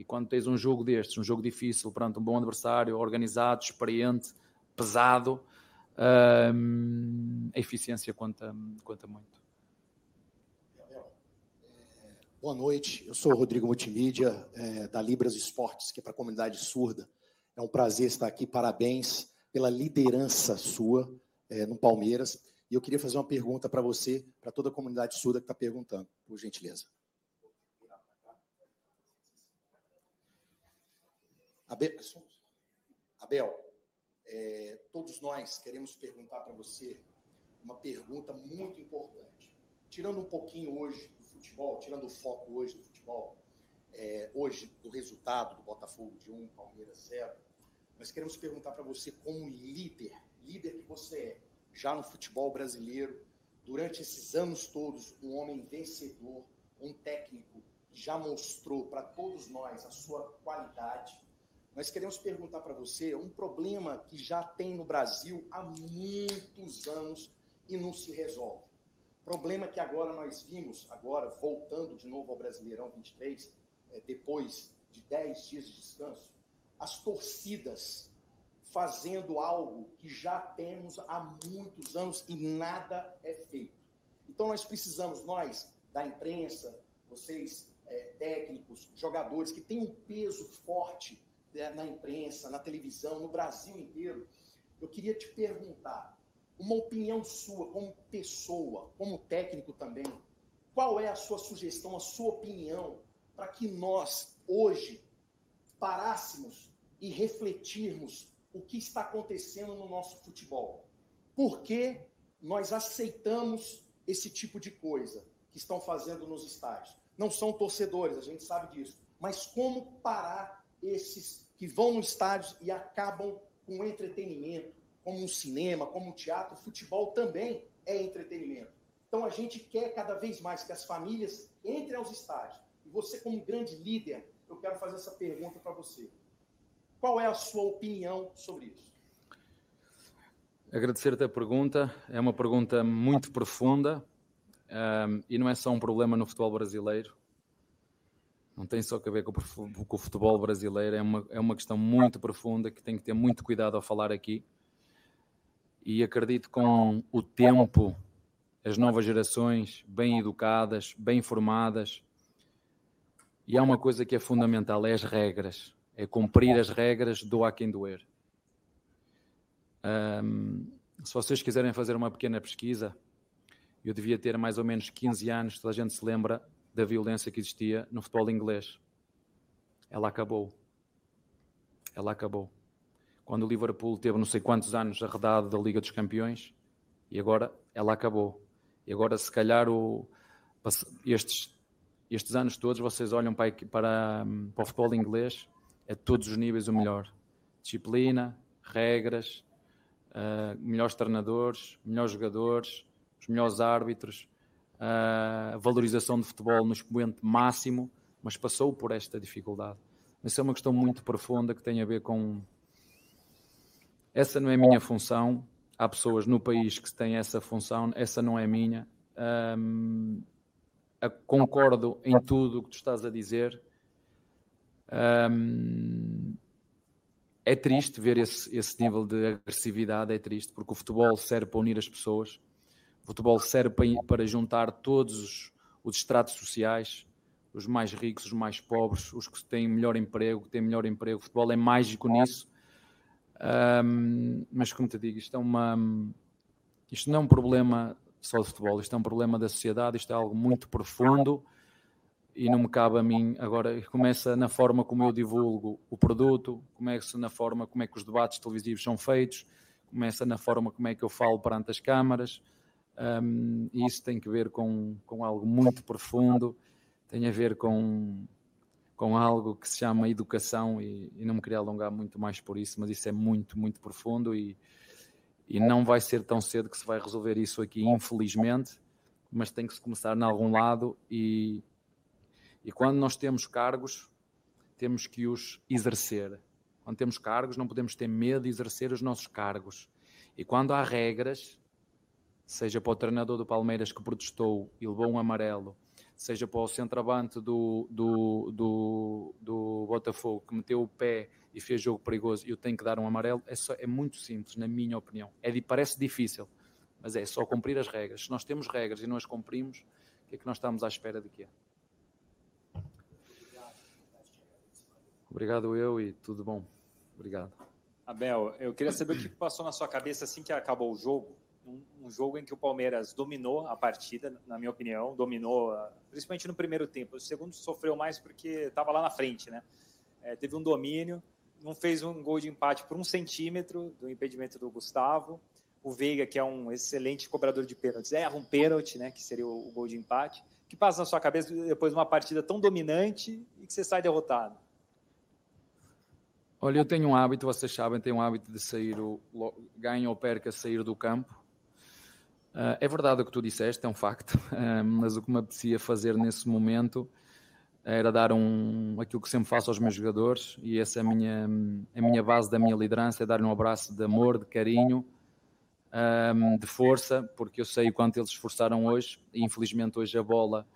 E quando tens um jogo destes, um jogo difícil, perante um bom adversário, organizado, experiente, pesado, hum, a eficiência conta, conta muito. Boa noite, eu sou o Rodrigo Multimídia, é, da Libras Esportes, que é para a comunidade surda. É um prazer estar aqui, parabéns pela liderança sua é, no Palmeiras. E eu queria fazer uma pergunta para você, para toda a comunidade surda que está perguntando, por gentileza. Abel, Abel é, todos nós queremos perguntar para você uma pergunta muito importante. Tirando um pouquinho hoje futebol, tirando o foco hoje do futebol, é, hoje do resultado do Botafogo de 1, Palmeiras 0, nós queremos perguntar para você, como líder, líder que você é, já no futebol brasileiro, durante esses anos todos, um homem vencedor, um técnico que já mostrou para todos nós a sua qualidade. Nós queremos perguntar para você um problema que já tem no Brasil há muitos anos e não se resolve. Problema que agora nós vimos, agora voltando de novo ao Brasileirão 23, é, depois de 10 dias de descanso, as torcidas fazendo algo que já temos há muitos anos e nada é feito. Então nós precisamos, nós, da imprensa, vocês, é, técnicos, jogadores, que têm um peso forte na imprensa, na televisão, no Brasil inteiro, eu queria te perguntar, uma opinião sua como pessoa, como técnico também, qual é a sua sugestão, a sua opinião para que nós, hoje, parássemos e refletirmos o que está acontecendo no nosso futebol. Por que nós aceitamos esse tipo de coisa que estão fazendo nos estádios? Não são torcedores, a gente sabe disso. Mas como parar esses que vão no estádio e acabam com entretenimento, como um cinema, como um teatro? Futebol também é entretenimento. Então a gente quer cada vez mais que as famílias entrem aos estádios e você, como grande líder, eu quero fazer essa pergunta para você. Qual é a sua opinião sobre isso? Agradecer-te a pergunta. É uma pergunta muito profunda um, e não é só um problema no futebol brasileiro. Não tem só a ver com o futebol brasileiro, é uma, é uma questão muito profunda que tem que ter muito cuidado ao falar aqui. E acredito com o tempo, as novas gerações, bem educadas, bem formadas, e há uma coisa que é fundamental: é as regras. É cumprir as regras do a quem doer. Um, se vocês quiserem fazer uma pequena pesquisa, eu devia ter mais ou menos 15 anos, toda a gente se lembra da violência que existia no futebol inglês. Ela acabou. Ela acabou. Quando o Liverpool teve não sei quantos anos arredado da Liga dos Campeões, e agora ela acabou. E agora, se calhar, o, estes estes anos todos vocês olham para, para, para o futebol inglês, é todos os níveis o melhor. Disciplina, regras, uh, melhores treinadores, melhores jogadores, os melhores árbitros, uh, valorização de futebol no expoente máximo, mas passou por esta dificuldade. Essa é uma questão muito profunda que tem a ver com. Essa não é a minha função. Há pessoas no país que têm essa função, essa não é minha. Um, concordo em tudo o que tu estás a dizer. Um, é triste ver esse, esse nível de agressividade, é triste, porque o futebol serve para unir as pessoas, futebol serve para, para juntar todos os, os estratos sociais, os mais ricos, os mais pobres, os que têm melhor emprego, que têm melhor emprego. O futebol é mágico nisso. Um, mas como te digo, isto é uma isto não é um problema só de futebol. Isto é um problema da sociedade, isto é algo muito profundo e não me cabe a mim. Agora, começa na forma como eu divulgo o produto, começa na forma como é que os debates televisivos são feitos, começa na forma como é que eu falo perante as câmaras. Um, e isso tem que ver com, com algo muito profundo, tem a ver com, com algo que se chama educação, e, e não me queria alongar muito mais por isso, mas isso é muito, muito profundo e, e não vai ser tão cedo que se vai resolver isso aqui, infelizmente, mas tem que se começar em algum lado e, e quando nós temos cargos, temos que os exercer. Quando temos cargos, não podemos ter medo de exercer os nossos cargos. E quando há regras, seja para o treinador do Palmeiras que protestou e levou um amarelo, seja para o centroavante do, do, do, do Botafogo que meteu o pé e fez jogo perigoso e eu tenho que dar um amarelo, é, só, é muito simples, na minha opinião. É, parece difícil, mas é só cumprir as regras. Se nós temos regras e não as cumprimos, o que é que nós estamos à espera de quê? Obrigado eu e tudo bom. Obrigado. Abel, eu queria saber o que passou na sua cabeça assim que acabou o jogo. Um, jogo em que o Palmeiras dominou a partida, na minha opinião, dominou, ah, principalmente no primeiro tempo. O segundo sofreu mais porque estava lá na frente, né? É, teve um domínio, não fez um gol de empate por um centímetro do impedimento do Gustavo. O Veiga, que é um excelente cobrador de pênaltis, erra um pênalti, né, que seria o, gol de empate. que passa na sua cabeça depois de uma partida tão dominante e que você sai derrotado? Olha, eu tenho um hábito, vocês sabem, tenho um hábito de sair, o, ganho ou perca, sair do campo. Uh, é verdade o que tu disseste, é um facto, uh, [LAUGHS] mas o que me apetecia fazer nesse momento era dar um, aquilo que sempre faço aos meus jogadores, e essa é a minha, a minha base da minha liderança, é dar um abraço de amor, de carinho, um, de força, porque eu sei o quanto eles esforçaram hoje, e infelizmente hoje a bola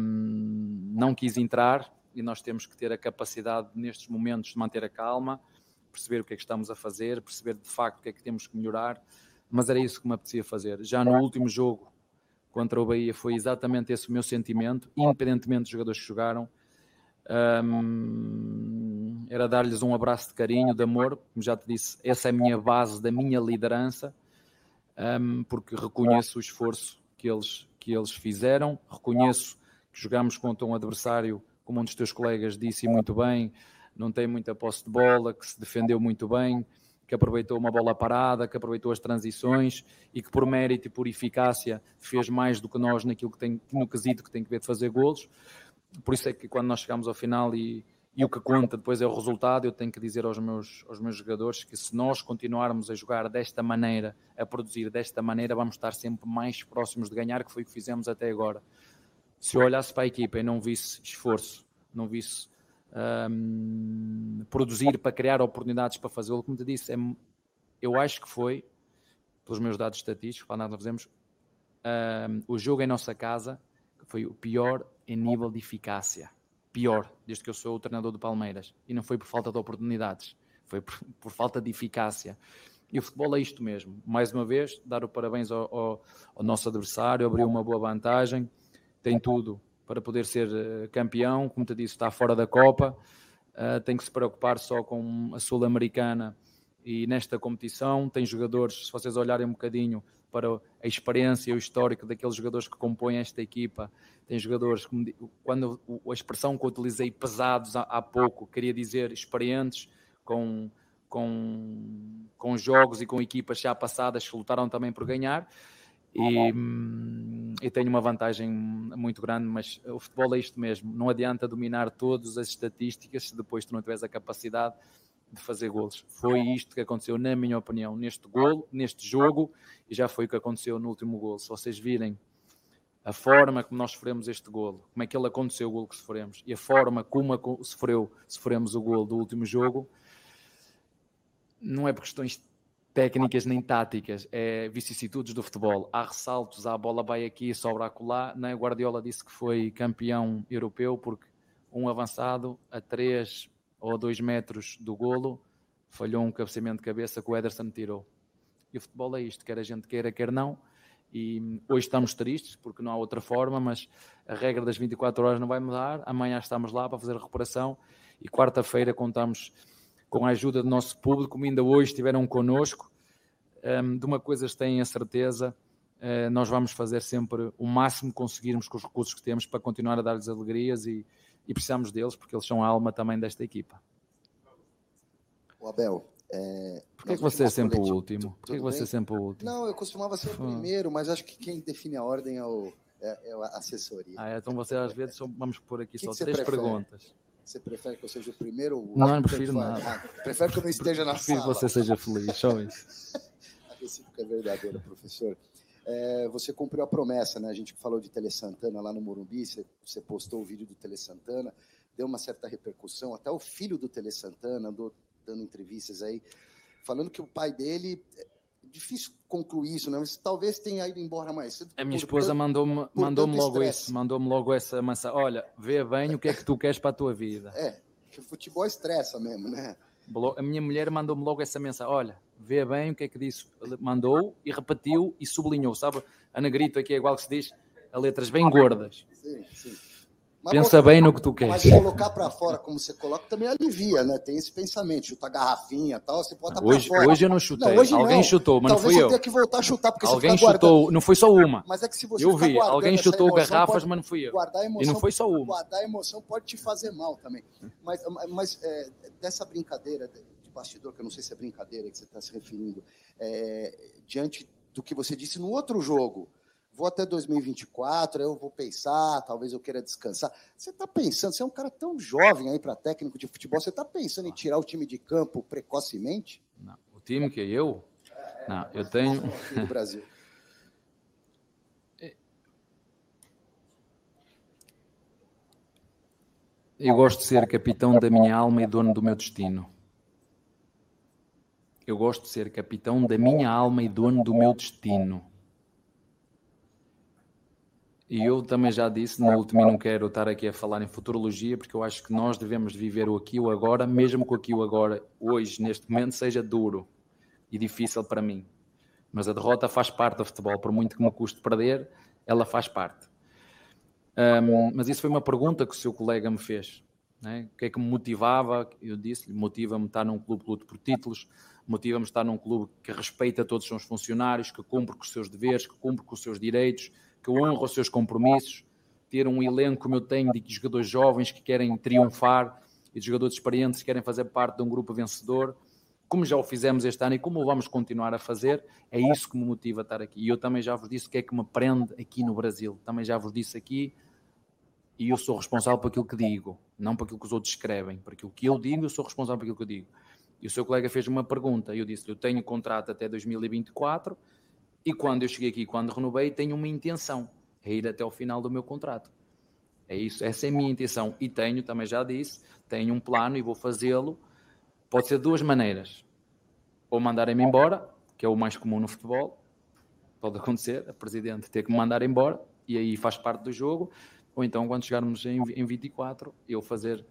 não quis entrar, e nós temos que ter a capacidade nestes momentos de manter a calma, perceber o que é que estamos a fazer, perceber de facto o que é que temos que melhorar, mas era isso que me apetecia fazer. Já no último jogo contra o Bahia foi exatamente esse o meu sentimento, independentemente dos jogadores que jogaram, um, era dar-lhes um abraço de carinho, de amor, como já te disse, essa é a minha base da minha liderança, um, porque reconheço o esforço que eles, que eles fizeram, reconheço que jogamos contra um adversário, como um dos teus colegas disse muito bem, não tem muita posse de bola, que se defendeu muito bem, que aproveitou uma bola parada, que aproveitou as transições e que por mérito e por eficácia fez mais do que nós naquilo que tem, no quesito que tem que ver de fazer golos. Por isso é que quando nós chegamos ao final e, e o que conta depois é o resultado, eu tenho que dizer aos meus, aos meus jogadores que se nós continuarmos a jogar desta maneira, a produzir desta maneira, vamos estar sempre mais próximos de ganhar, que foi o que fizemos até agora. Se eu olhasse para a equipa e não visse esforço, não visse um, produzir para criar oportunidades para fazê-lo, como te disse, é, eu acho que foi, pelos meus dados estatísticos, para nós fazemos, um, o jogo em nossa casa foi o pior em nível de eficácia. Pior, desde que eu sou o treinador do Palmeiras. E não foi por falta de oportunidades, foi por, por falta de eficácia. E o futebol é isto mesmo. Mais uma vez, dar o parabéns ao, ao, ao nosso adversário, abriu uma boa vantagem, tem tudo para poder ser eh, campeão. Como te disse, está fora da Copa, uh, tem que se preocupar só com a Sul-Americana e nesta competição. Tem jogadores, se vocês olharem um bocadinho para a experiência e o histórico daqueles jogadores que compõem esta equipa, tem jogadores, quando a expressão que utilizei, pesados há, há pouco, queria dizer experientes, com, com, com jogos e com equipas já passadas que lutaram também por ganhar e, hum, e tenho uma vantagem muito grande, mas o futebol é isto mesmo. Não adianta dominar todas as estatísticas se depois tu não tiveres a capacidade de fazer golos. Foi isto que aconteceu, na minha opinião, neste golo, neste jogo, e já foi o que aconteceu no último golo. Se vocês virem a forma como nós sofremos este golo, como é que ele aconteceu o golo que sofremos, e a forma como sofreu, sofremos o golo do último jogo, não é por questões técnicas nem táticas, é vicissitudes do futebol. Há ressaltos, a bola vai aqui, sobra acolá. Né? Guardiola disse que foi campeão europeu porque um avançado a 3 ou 2 metros do golo falhou um cabeceamento de cabeça que o Ederson tirou. E o futebol é isto, quer a gente queira, quer não. E hoje estamos tristes porque não há outra forma, mas a regra das 24 horas não vai mudar. Amanhã estamos lá para fazer a recuperação e quarta-feira contamos com a ajuda do nosso público, como ainda hoje estiveram connosco. Um, de uma coisa têm a certeza, uh, nós vamos fazer sempre o máximo que conseguirmos com os recursos que temos para continuar a dar-lhes alegrias e, e precisamos deles, porque eles são a alma também desta equipa. O Abel, é, Por que você é sempre o último? Por que você é sempre o último? Não, eu costumava ser o primeiro, mas acho que quem define a ordem é, o, é, é a assessoria. Ah, é, então você às vezes vamos pôr aqui que só que três prefere? perguntas. Você prefere que eu seja o primeiro? Ou não, não prefiro nada. Ah, prefere que eu não esteja na prefiro sala. que você seja feliz, isso. [LAUGHS] a recíproca é verdadeira, professor. É, você cumpriu a promessa, né? A gente falou de Tele Santana lá no Morumbi, você, você postou o vídeo do Tele Santana, deu uma certa repercussão, até o filho do Tele Santana andou dando entrevistas aí, falando que o pai dele difícil concluir isso, né? Mas talvez tenha ido embora mais cedo. A minha esposa mandou-me mandou logo isso, mandou-me logo essa massa. Olha, vê bem o que é que tu queres para a tua vida. É, que o futebol estressa mesmo, né? A minha mulher mandou-me logo essa mensagem. Olha, vê bem o que é que disse. Mandou e repetiu e sublinhou, sabe? A negrito aqui é igual que se diz, a letras bem gordas. Sim, sim. Mas Pensa bem no que tu queres. Mas colocar para fora, como você coloca, também alivia, né? Tem esse pensamento, chutar garrafinha e tal, você bota hoje, fora. Hoje eu não chutei. Não, hoje alguém não. chutou, mas Talvez não fui eu. Talvez que voltar a chutar, porque Alguém chutou, não foi só uma. Mas é que se você Eu vi, alguém chutou garrafas, pode, mas não fui eu. Emoção, e não foi só uma. Guardar emoção pode te fazer mal também. Mas, mas é, dessa brincadeira de bastidor, que eu não sei se é brincadeira que você está se referindo, é, diante do que você disse no outro jogo, vou até 2024, aí eu vou pensar, talvez eu queira descansar. Você está pensando, você é um cara tão jovem aí para técnico de futebol, você está pensando em tirar o time de campo precocemente? Não. O time que eu? Não, eu tenho. Brasil. [LAUGHS] Eu gosto de ser capitão da minha alma e dono do meu destino. Eu gosto de ser capitão da minha alma e dono do meu destino. E eu também já disse no último, e não quero estar aqui a falar em futurologia, porque eu acho que nós devemos viver o aqui o agora, mesmo que o aqui o agora, hoje, neste momento, seja duro e difícil para mim. Mas a derrota faz parte do futebol, por muito que me custe perder, ela faz parte. Um, mas isso foi uma pergunta que o seu colega me fez. Né? O que é que me motivava? Eu disse-lhe: motiva-me estar num clube que luta por títulos, motiva-me estar num clube que respeita todos os seus funcionários, que cumpre com os seus deveres, que cumpre com os seus direitos, que honra os seus compromissos, ter um elenco como eu tenho de jogadores jovens que querem triunfar e de jogadores experientes que querem fazer parte de um grupo vencedor, como já o fizemos este ano e como vamos continuar a fazer, é isso que me motiva a estar aqui. E eu também já vos disse o que é que me prende aqui no Brasil. Também já vos disse aqui, e eu sou responsável por aquilo que digo, não por aquilo que os outros escrevem. Por aquilo que eu digo, eu sou responsável por aquilo que eu digo. E o seu colega fez uma pergunta, eu disse: Eu tenho contrato até 2024, e quando eu cheguei aqui, quando renovei, tenho uma intenção, é ir até o final do meu contrato. É isso, essa é a minha intenção. E tenho, também já disse, tenho um plano e vou fazê-lo. Pode ser de duas maneiras. Ou mandarem-me embora, que é o mais comum no futebol, pode acontecer, a presidente ter que me mandar embora, e aí faz parte do jogo. Ou então, quando chegarmos em, em 24, eu fazer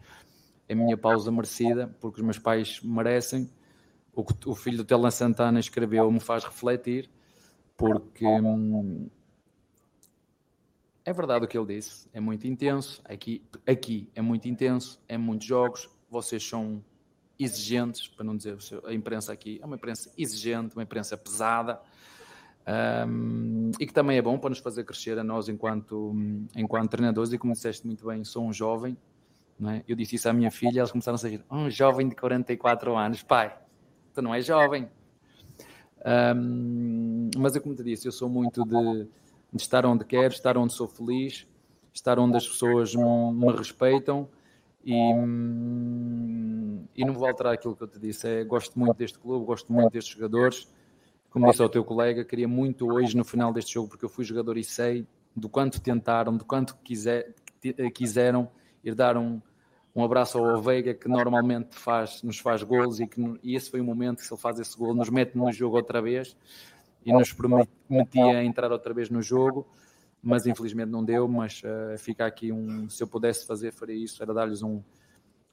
a minha pausa merecida, porque os meus pais merecem. O que o filho do Telan Santana escreveu me faz refletir porque hum, é verdade o que ele disse, é muito intenso. Aqui, aqui é muito intenso, é muitos jogos. Vocês são exigentes, para não dizer a imprensa aqui, é uma imprensa exigente, uma imprensa pesada. Um, e que também é bom para nos fazer crescer a nós enquanto, enquanto treinadores. E como disseste muito bem, sou um jovem, é? eu disse isso à minha filha, elas começaram a dizer: Um jovem de 44 anos, pai, tu não és jovem, um, mas eu, como te disse, eu sou muito de, de, estar onde quero, estar onde sou feliz, estar onde as pessoas me, me respeitam e, e não vou alterar aquilo que eu te disse. É, gosto muito deste clube, gosto muito destes jogadores. Como disse ao teu colega, queria muito hoje no final deste jogo, porque eu fui jogador e sei do quanto tentaram, do quanto quiser, quiseram ir dar um, um abraço ao Veiga, que normalmente faz, nos faz gols e, que, e esse foi o momento que se ele faz esse gol, nos mete no jogo outra vez e nos permitia entrar outra vez no jogo, mas infelizmente não deu, mas uh, fica aqui um, se eu pudesse fazer, faria isso, era dar-lhes um,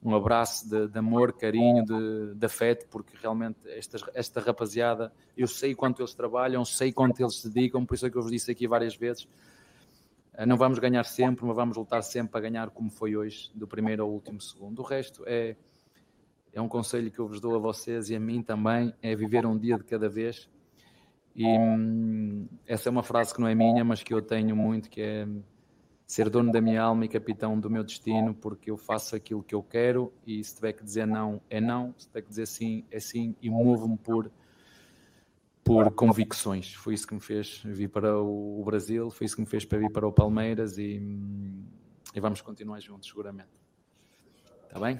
um abraço de, de, amor, carinho, de, de afeto, porque realmente esta, esta rapaziada, eu sei quanto eles trabalham, sei quanto eles se dedicam, por isso é que eu vos disse aqui várias vezes, não vamos ganhar sempre, mas vamos lutar sempre para ganhar como foi hoje, do primeiro ao último segundo. O resto é, é um conselho que eu vos dou a vocês e a mim também, é viver um dia de cada vez. E hum, essa é uma frase que não é minha, mas que eu tenho muito, que é ser dono da minha alma e capitão do meu destino, porque eu faço aquilo que eu quero e se tiver que dizer não, é não, se tiver que dizer sim, é sim, e movo-me por por convicções. Foi isso que me fez vir para o Brasil, foi isso que me fez para vir para o Palmeiras e, e vamos continuar juntos, seguramente. Está bem?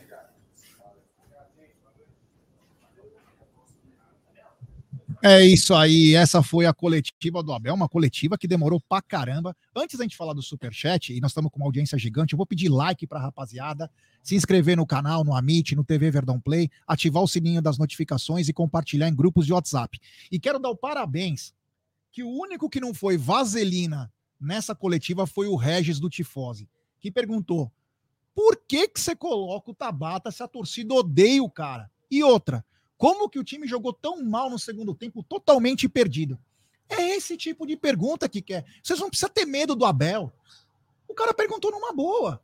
É isso aí, essa foi a coletiva do Abel, uma coletiva que demorou pra caramba. Antes da gente falar do Superchat, e nós estamos com uma audiência gigante, eu vou pedir like pra rapaziada, se inscrever no canal, no Amit, no TV Verdão Play, ativar o sininho das notificações e compartilhar em grupos de WhatsApp. E quero dar o parabéns, que o único que não foi vaselina nessa coletiva foi o Regis do Tifose, que perguntou, por que que você coloca o Tabata se a torcida odeia o cara? E outra, como que o time jogou tão mal no segundo tempo, totalmente perdido? É esse tipo de pergunta que quer. Vocês não precisam ter medo do Abel. O cara perguntou numa boa.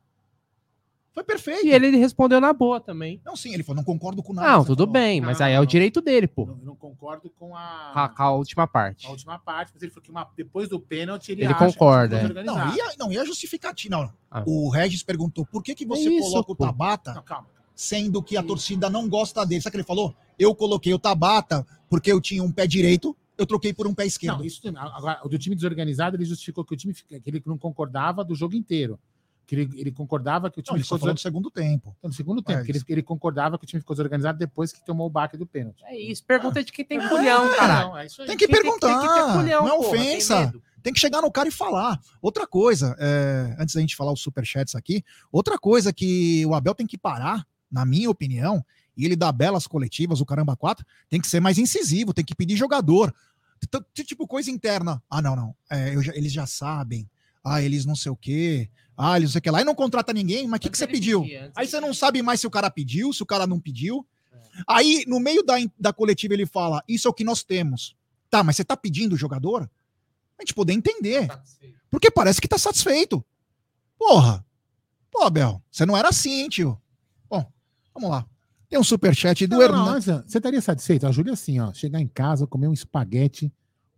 Foi perfeito. E ele respondeu na boa também. Não, sim, ele falou, não concordo com nada. Não, tudo falou. bem, mas não, aí é o direito dele, pô. Não, não concordo com a... a... com a... última parte. A última parte, mas ele falou que uma... depois do pênalti ele, ele concorda. É. Não, ia, não, ia justificativa. Não. Ah. O Regis perguntou por que, que você é isso, coloca o Tabata, não, calma, sendo que a torcida não gosta dele. Sabe o que ele falou? Eu coloquei o Tabata porque eu tinha um pé direito eu troquei por um pé esquerdo. Não, isso tem- agora, o do time desorganizado, ele justificou que o time que ele não concordava do jogo inteiro. Que ele, ele concordava que o Não, time ele só falou do segundo tempo. No segundo tempo, É que ele, ele concordava que o time ficou desorganizado depois que tomou o baque do pênalti. É isso, pergunta de quem tem É, culhão, não, é isso aí. Tem que Tem que- perguntar, tem que ter culhão, não é porra, tem ofensa. medo. Tem, que chegar no cara e falar. Outra coisa, é, antes da gente falar os superchats aqui, outra coisa que o Abel tem que parar, na minha opinião, e ele dá belas coletivas, o caramba 4, tem que ser mais incisivo, tem que pedir jogador. Tipo coisa interna. Ah, não, não. é, já- eles já sabem. Ah, eles não sei o quê. Ah, eles não sei o que lá. E não contrata ninguém, mas o que, que você pediu? Aí você não sabe mais se o cara pediu, se o cara não pediu. Aí, no meio da, da coletiva, ele fala: Isso é o que nós temos. Tá, mas você tá pedindo o jogador? A gente poder entender. Porque parece que tá satisfeito. Porra. Pô, Abel, você não era assim, hein, tio? Vamos lá. Tem um superchat do Não, não, Hernan. antes, você estaria satisfeito? A Júlia assim, ó, chegar em casa, comer um espaguete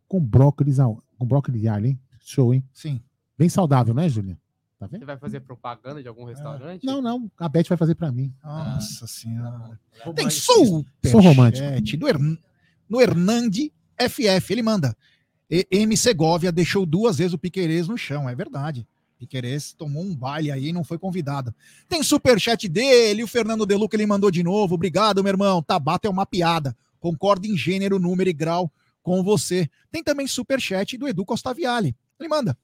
com brócolis, ao- com brócolis de alho, hein? Show, hein? Sim. Bem saudável, né, Júlia? Tá vendo? Você vai fazer propaganda de algum restaurante? Não, não, a Beth vai fazer pra mim. Nossa senhora. Tem superchat Sou romântico. do Hern... no Hernande FF. Ele manda. E- M. Segovia deixou duas vezes o Piquerez no chão. É verdade. Piquerez tomou um baile aí e não foi convidado. Tem superchat dele, o Fernando Deluca ele mandou de novo. Obrigado, meu irmão. Tabata é uma piada. Concordo em gênero, número e grau com você. Tem também superchat do Edu Costaviale. Ele manda.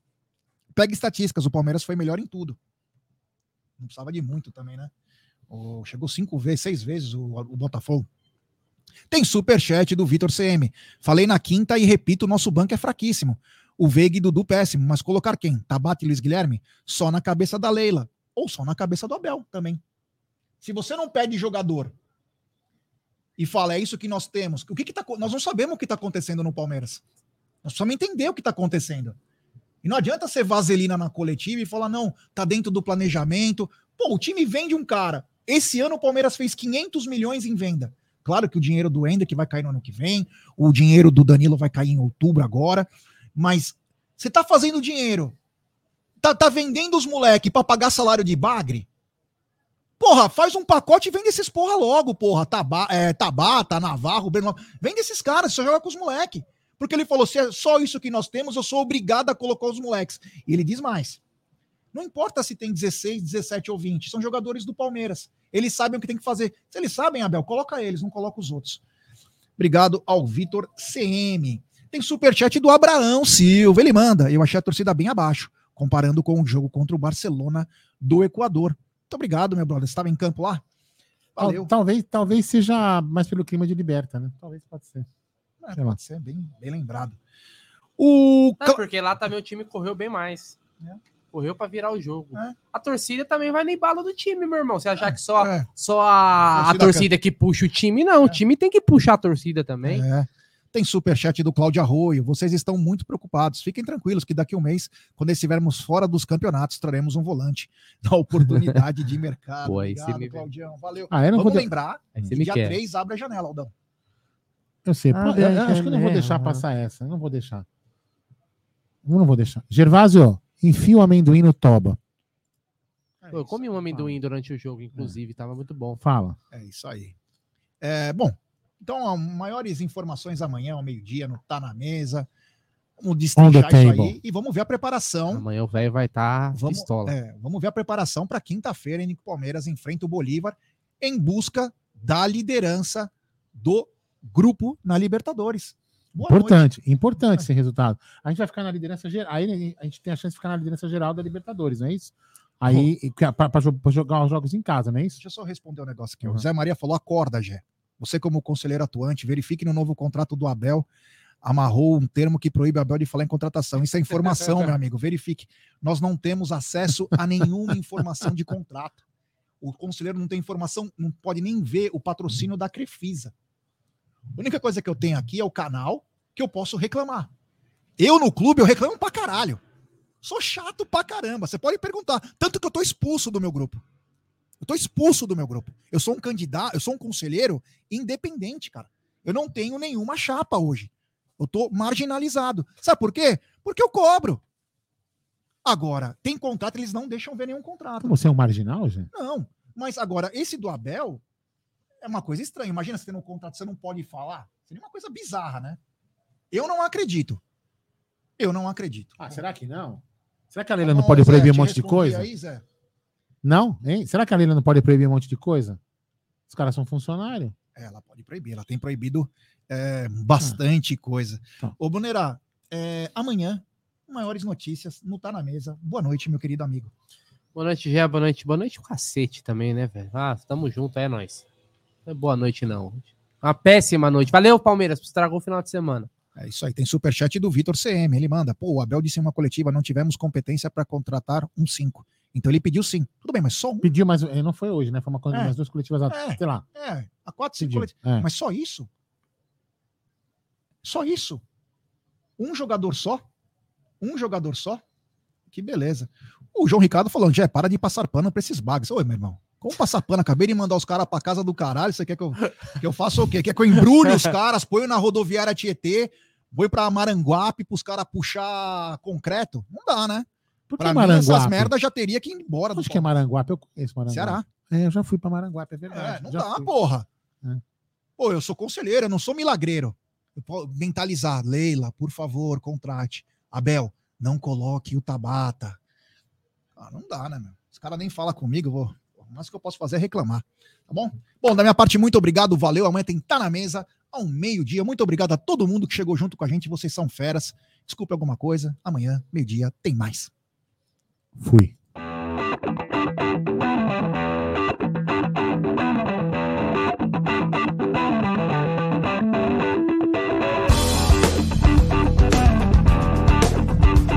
Pega estatísticas, o Palmeiras foi melhor em tudo. Não precisava de muito também, né? Chegou cinco vezes, seis vezes o Botafogo. Tem superchat do Vitor CM. Falei na quinta e repito, nosso banco é fraquíssimo. O Veiga e Dudu péssimo, mas colocar quem? Tabata e Luiz Guilherme? Só na cabeça da Leila. Ou só na cabeça do Abel também. Se você não pede jogador e fala, é isso que nós temos, o que que tá, nós não sabemos o que está acontecendo no Palmeiras. Nós precisamos entender o que está acontecendo. E não adianta ser vaselina na coletiva e falar, não, tá dentro do planejamento. Pô, o time vende um cara. Esse ano o Palmeiras fez 500 milhões em venda. Claro que o dinheiro do Ender que vai cair no ano que vem, o dinheiro do Danilo vai cair em outubro agora, mas você tá fazendo dinheiro, tá, tá vendendo os moleque para pagar salário de bagre? Porra, faz um pacote e vende esses porra logo, porra. Taba, é, Tabata, Navarro, Lopes. vende esses caras, só joga com os moleque. Porque ele falou, se é só isso que nós temos, eu sou obrigado a colocar os moleques. E ele diz mais. Não importa se tem 16, 17 ou 20, são jogadores do Palmeiras. Eles sabem o que tem que fazer. Se eles sabem, Abel, coloca eles, não coloca os outros. Obrigado ao Vitor CM. Tem superchat do Abraão Silva. Ele manda. Eu achei a torcida bem abaixo, comparando com o jogo contra o Barcelona do Equador. Muito obrigado, meu brother. Você estava em campo lá? Valeu. Talvez, talvez seja mais pelo clima de liberta, né? Talvez pode ser. É, Sei lá. pode ser, bem, bem lembrado. O Não, porque lá também o time correu bem mais. Correu pra virar o jogo. A torcida também vai no embalo do time, meu irmão. Você achar que só, só a, a Torcida torcida que puxa o time, não. O time tem que puxar a torcida também. É. Tem superchat do Cláudio Arroio. Vocês estão muito preocupados. Fiquem tranquilos que daqui a um mês, quando estivermos fora dos campeonatos, traremos um volante [LAUGHS] da oportunidade de mercado. Pô, aí Obrigado, me- Claudião. Valeu. Ah, Vamos vou lembrar, Aí que dia quer. 3 abre a janela, Aldão. Eu sei. Ah, pô, eu, eu é, acho que eu não vou é, deixar é. passar essa. Eu não vou deixar. Eu não vou deixar. Gervásio, enfia o amendoim no toba. Pô, eu comi um amendoim durante o jogo, inclusive, tava muito bom. Fala. É isso aí. É, bom, então maiores informações amanhã ao meio-dia no Tá na Mesa. Vamos destrinchar isso table. aí e vamos ver a preparação. Amanhã o velho vai estar Vamos, pistola. é, vamos ver a preparação para quinta-feira em que o Palmeiras enfrenta o Bolívar em busca da liderança do grupo na Libertadores. Boa importante, importante esse resultado. A gente vai ficar na liderança geral. Aí a gente tem a chance de ficar na liderança geral da Libertadores, não é isso? Aí, para jogar os jogos em casa, não é isso? Deixa eu só responder um negócio aqui. O Zé Maria falou: acorda, Gé. Você, como conselheiro atuante, verifique no novo contrato do Abel. Amarrou um termo que proíbe Abel de falar em contratação. Isso é informação, [LAUGHS] meu amigo. Verifique. Nós não temos acesso a nenhuma informação de contrato. O conselheiro não tem informação, não pode nem ver o patrocínio da Crefisa. A única coisa que eu tenho aqui é o canal que eu posso reclamar. Eu no clube, eu reclamo pra caralho. Sou chato pra caramba. Você pode perguntar. Tanto que eu tô expulso do meu grupo. Eu tô expulso do meu grupo. Eu sou um candidato, eu sou um conselheiro independente, cara. Eu não tenho nenhuma chapa hoje. Eu tô marginalizado. Sabe por quê? Porque eu cobro. Agora, tem contrato, eles não deixam ver nenhum contrato. Você é um marginal, gente? Não. Mas agora, esse do Abel é uma coisa estranha. Imagina você tendo um contrato, você não pode falar. Seria uma coisa bizarra, né? Eu não acredito. Eu não acredito. Ah, será que não? Será que a Leila não pode proibir um monte de coisa? Aí, Zé. Não? Hein? Será que a Leila não pode proibir um monte de coisa? Os caras são funcionários. É, ela pode proibir, ela tem proibido é, bastante coisa. Tá. Ô, Bonerá, é, amanhã, maiores notícias, não tá na mesa. Boa noite, meu querido amigo. Boa noite, Gé. Boa noite. Boa noite o cacete também, né, velho? Ah, tamo junto, é nóis. Não é boa noite, não. Uma péssima noite. Valeu, Palmeiras, estragou o final de semana. É isso aí, tem superchat do Vitor CM. Ele manda: pô, o Abel disse em uma coletiva: não tivemos competência para contratar um 5. Então ele pediu sim. Tudo bem, mas só um. Pediu, mas eh, não foi hoje, né? Foi uma coisa, É. umas duas coletivas, É. sei lá. É, a 4, 5 Pediu, coletivas. é. Mas só isso? Só isso? Um jogador só? Um jogador só? Que beleza. O João Ricardo falando, já para de passar pano pra esses bugs. Oi, meu irmão. Como passar pano? Acabei de mandar os caras pra casa do caralho. Você quer que eu, que eu faça o quê? Quer que eu embrulhe os caras, ponho na rodoviária Tietê, vou pra Maranguape pros caras puxar concreto? Não dá, né? Por que Pra mim, essas Maranguape? merdas já teria que ir embora Acho que é Maranguape, eu conheço Maranguape. Ceará. É, eu já fui pra Maranguape, é verdade. É, não dá, fui. porra. É. Pô, eu sou conselheiro, eu não sou milagreiro. Eu posso mentalizar. Leila, por favor, contrate. Abel, não coloque o Tabata. Ah, não dá, né, meu? Os caras nem falam comigo, eu vou. O que eu posso fazer é reclamar, tá bom? Bom, da minha parte, muito obrigado, valeu. Amanhã tem Tá Na Mesa, ao meio-dia. Muito obrigado a todo mundo que chegou junto com a gente. Vocês são feras. Desculpe alguma coisa. Amanhã, meio-dia, tem mais. Fui.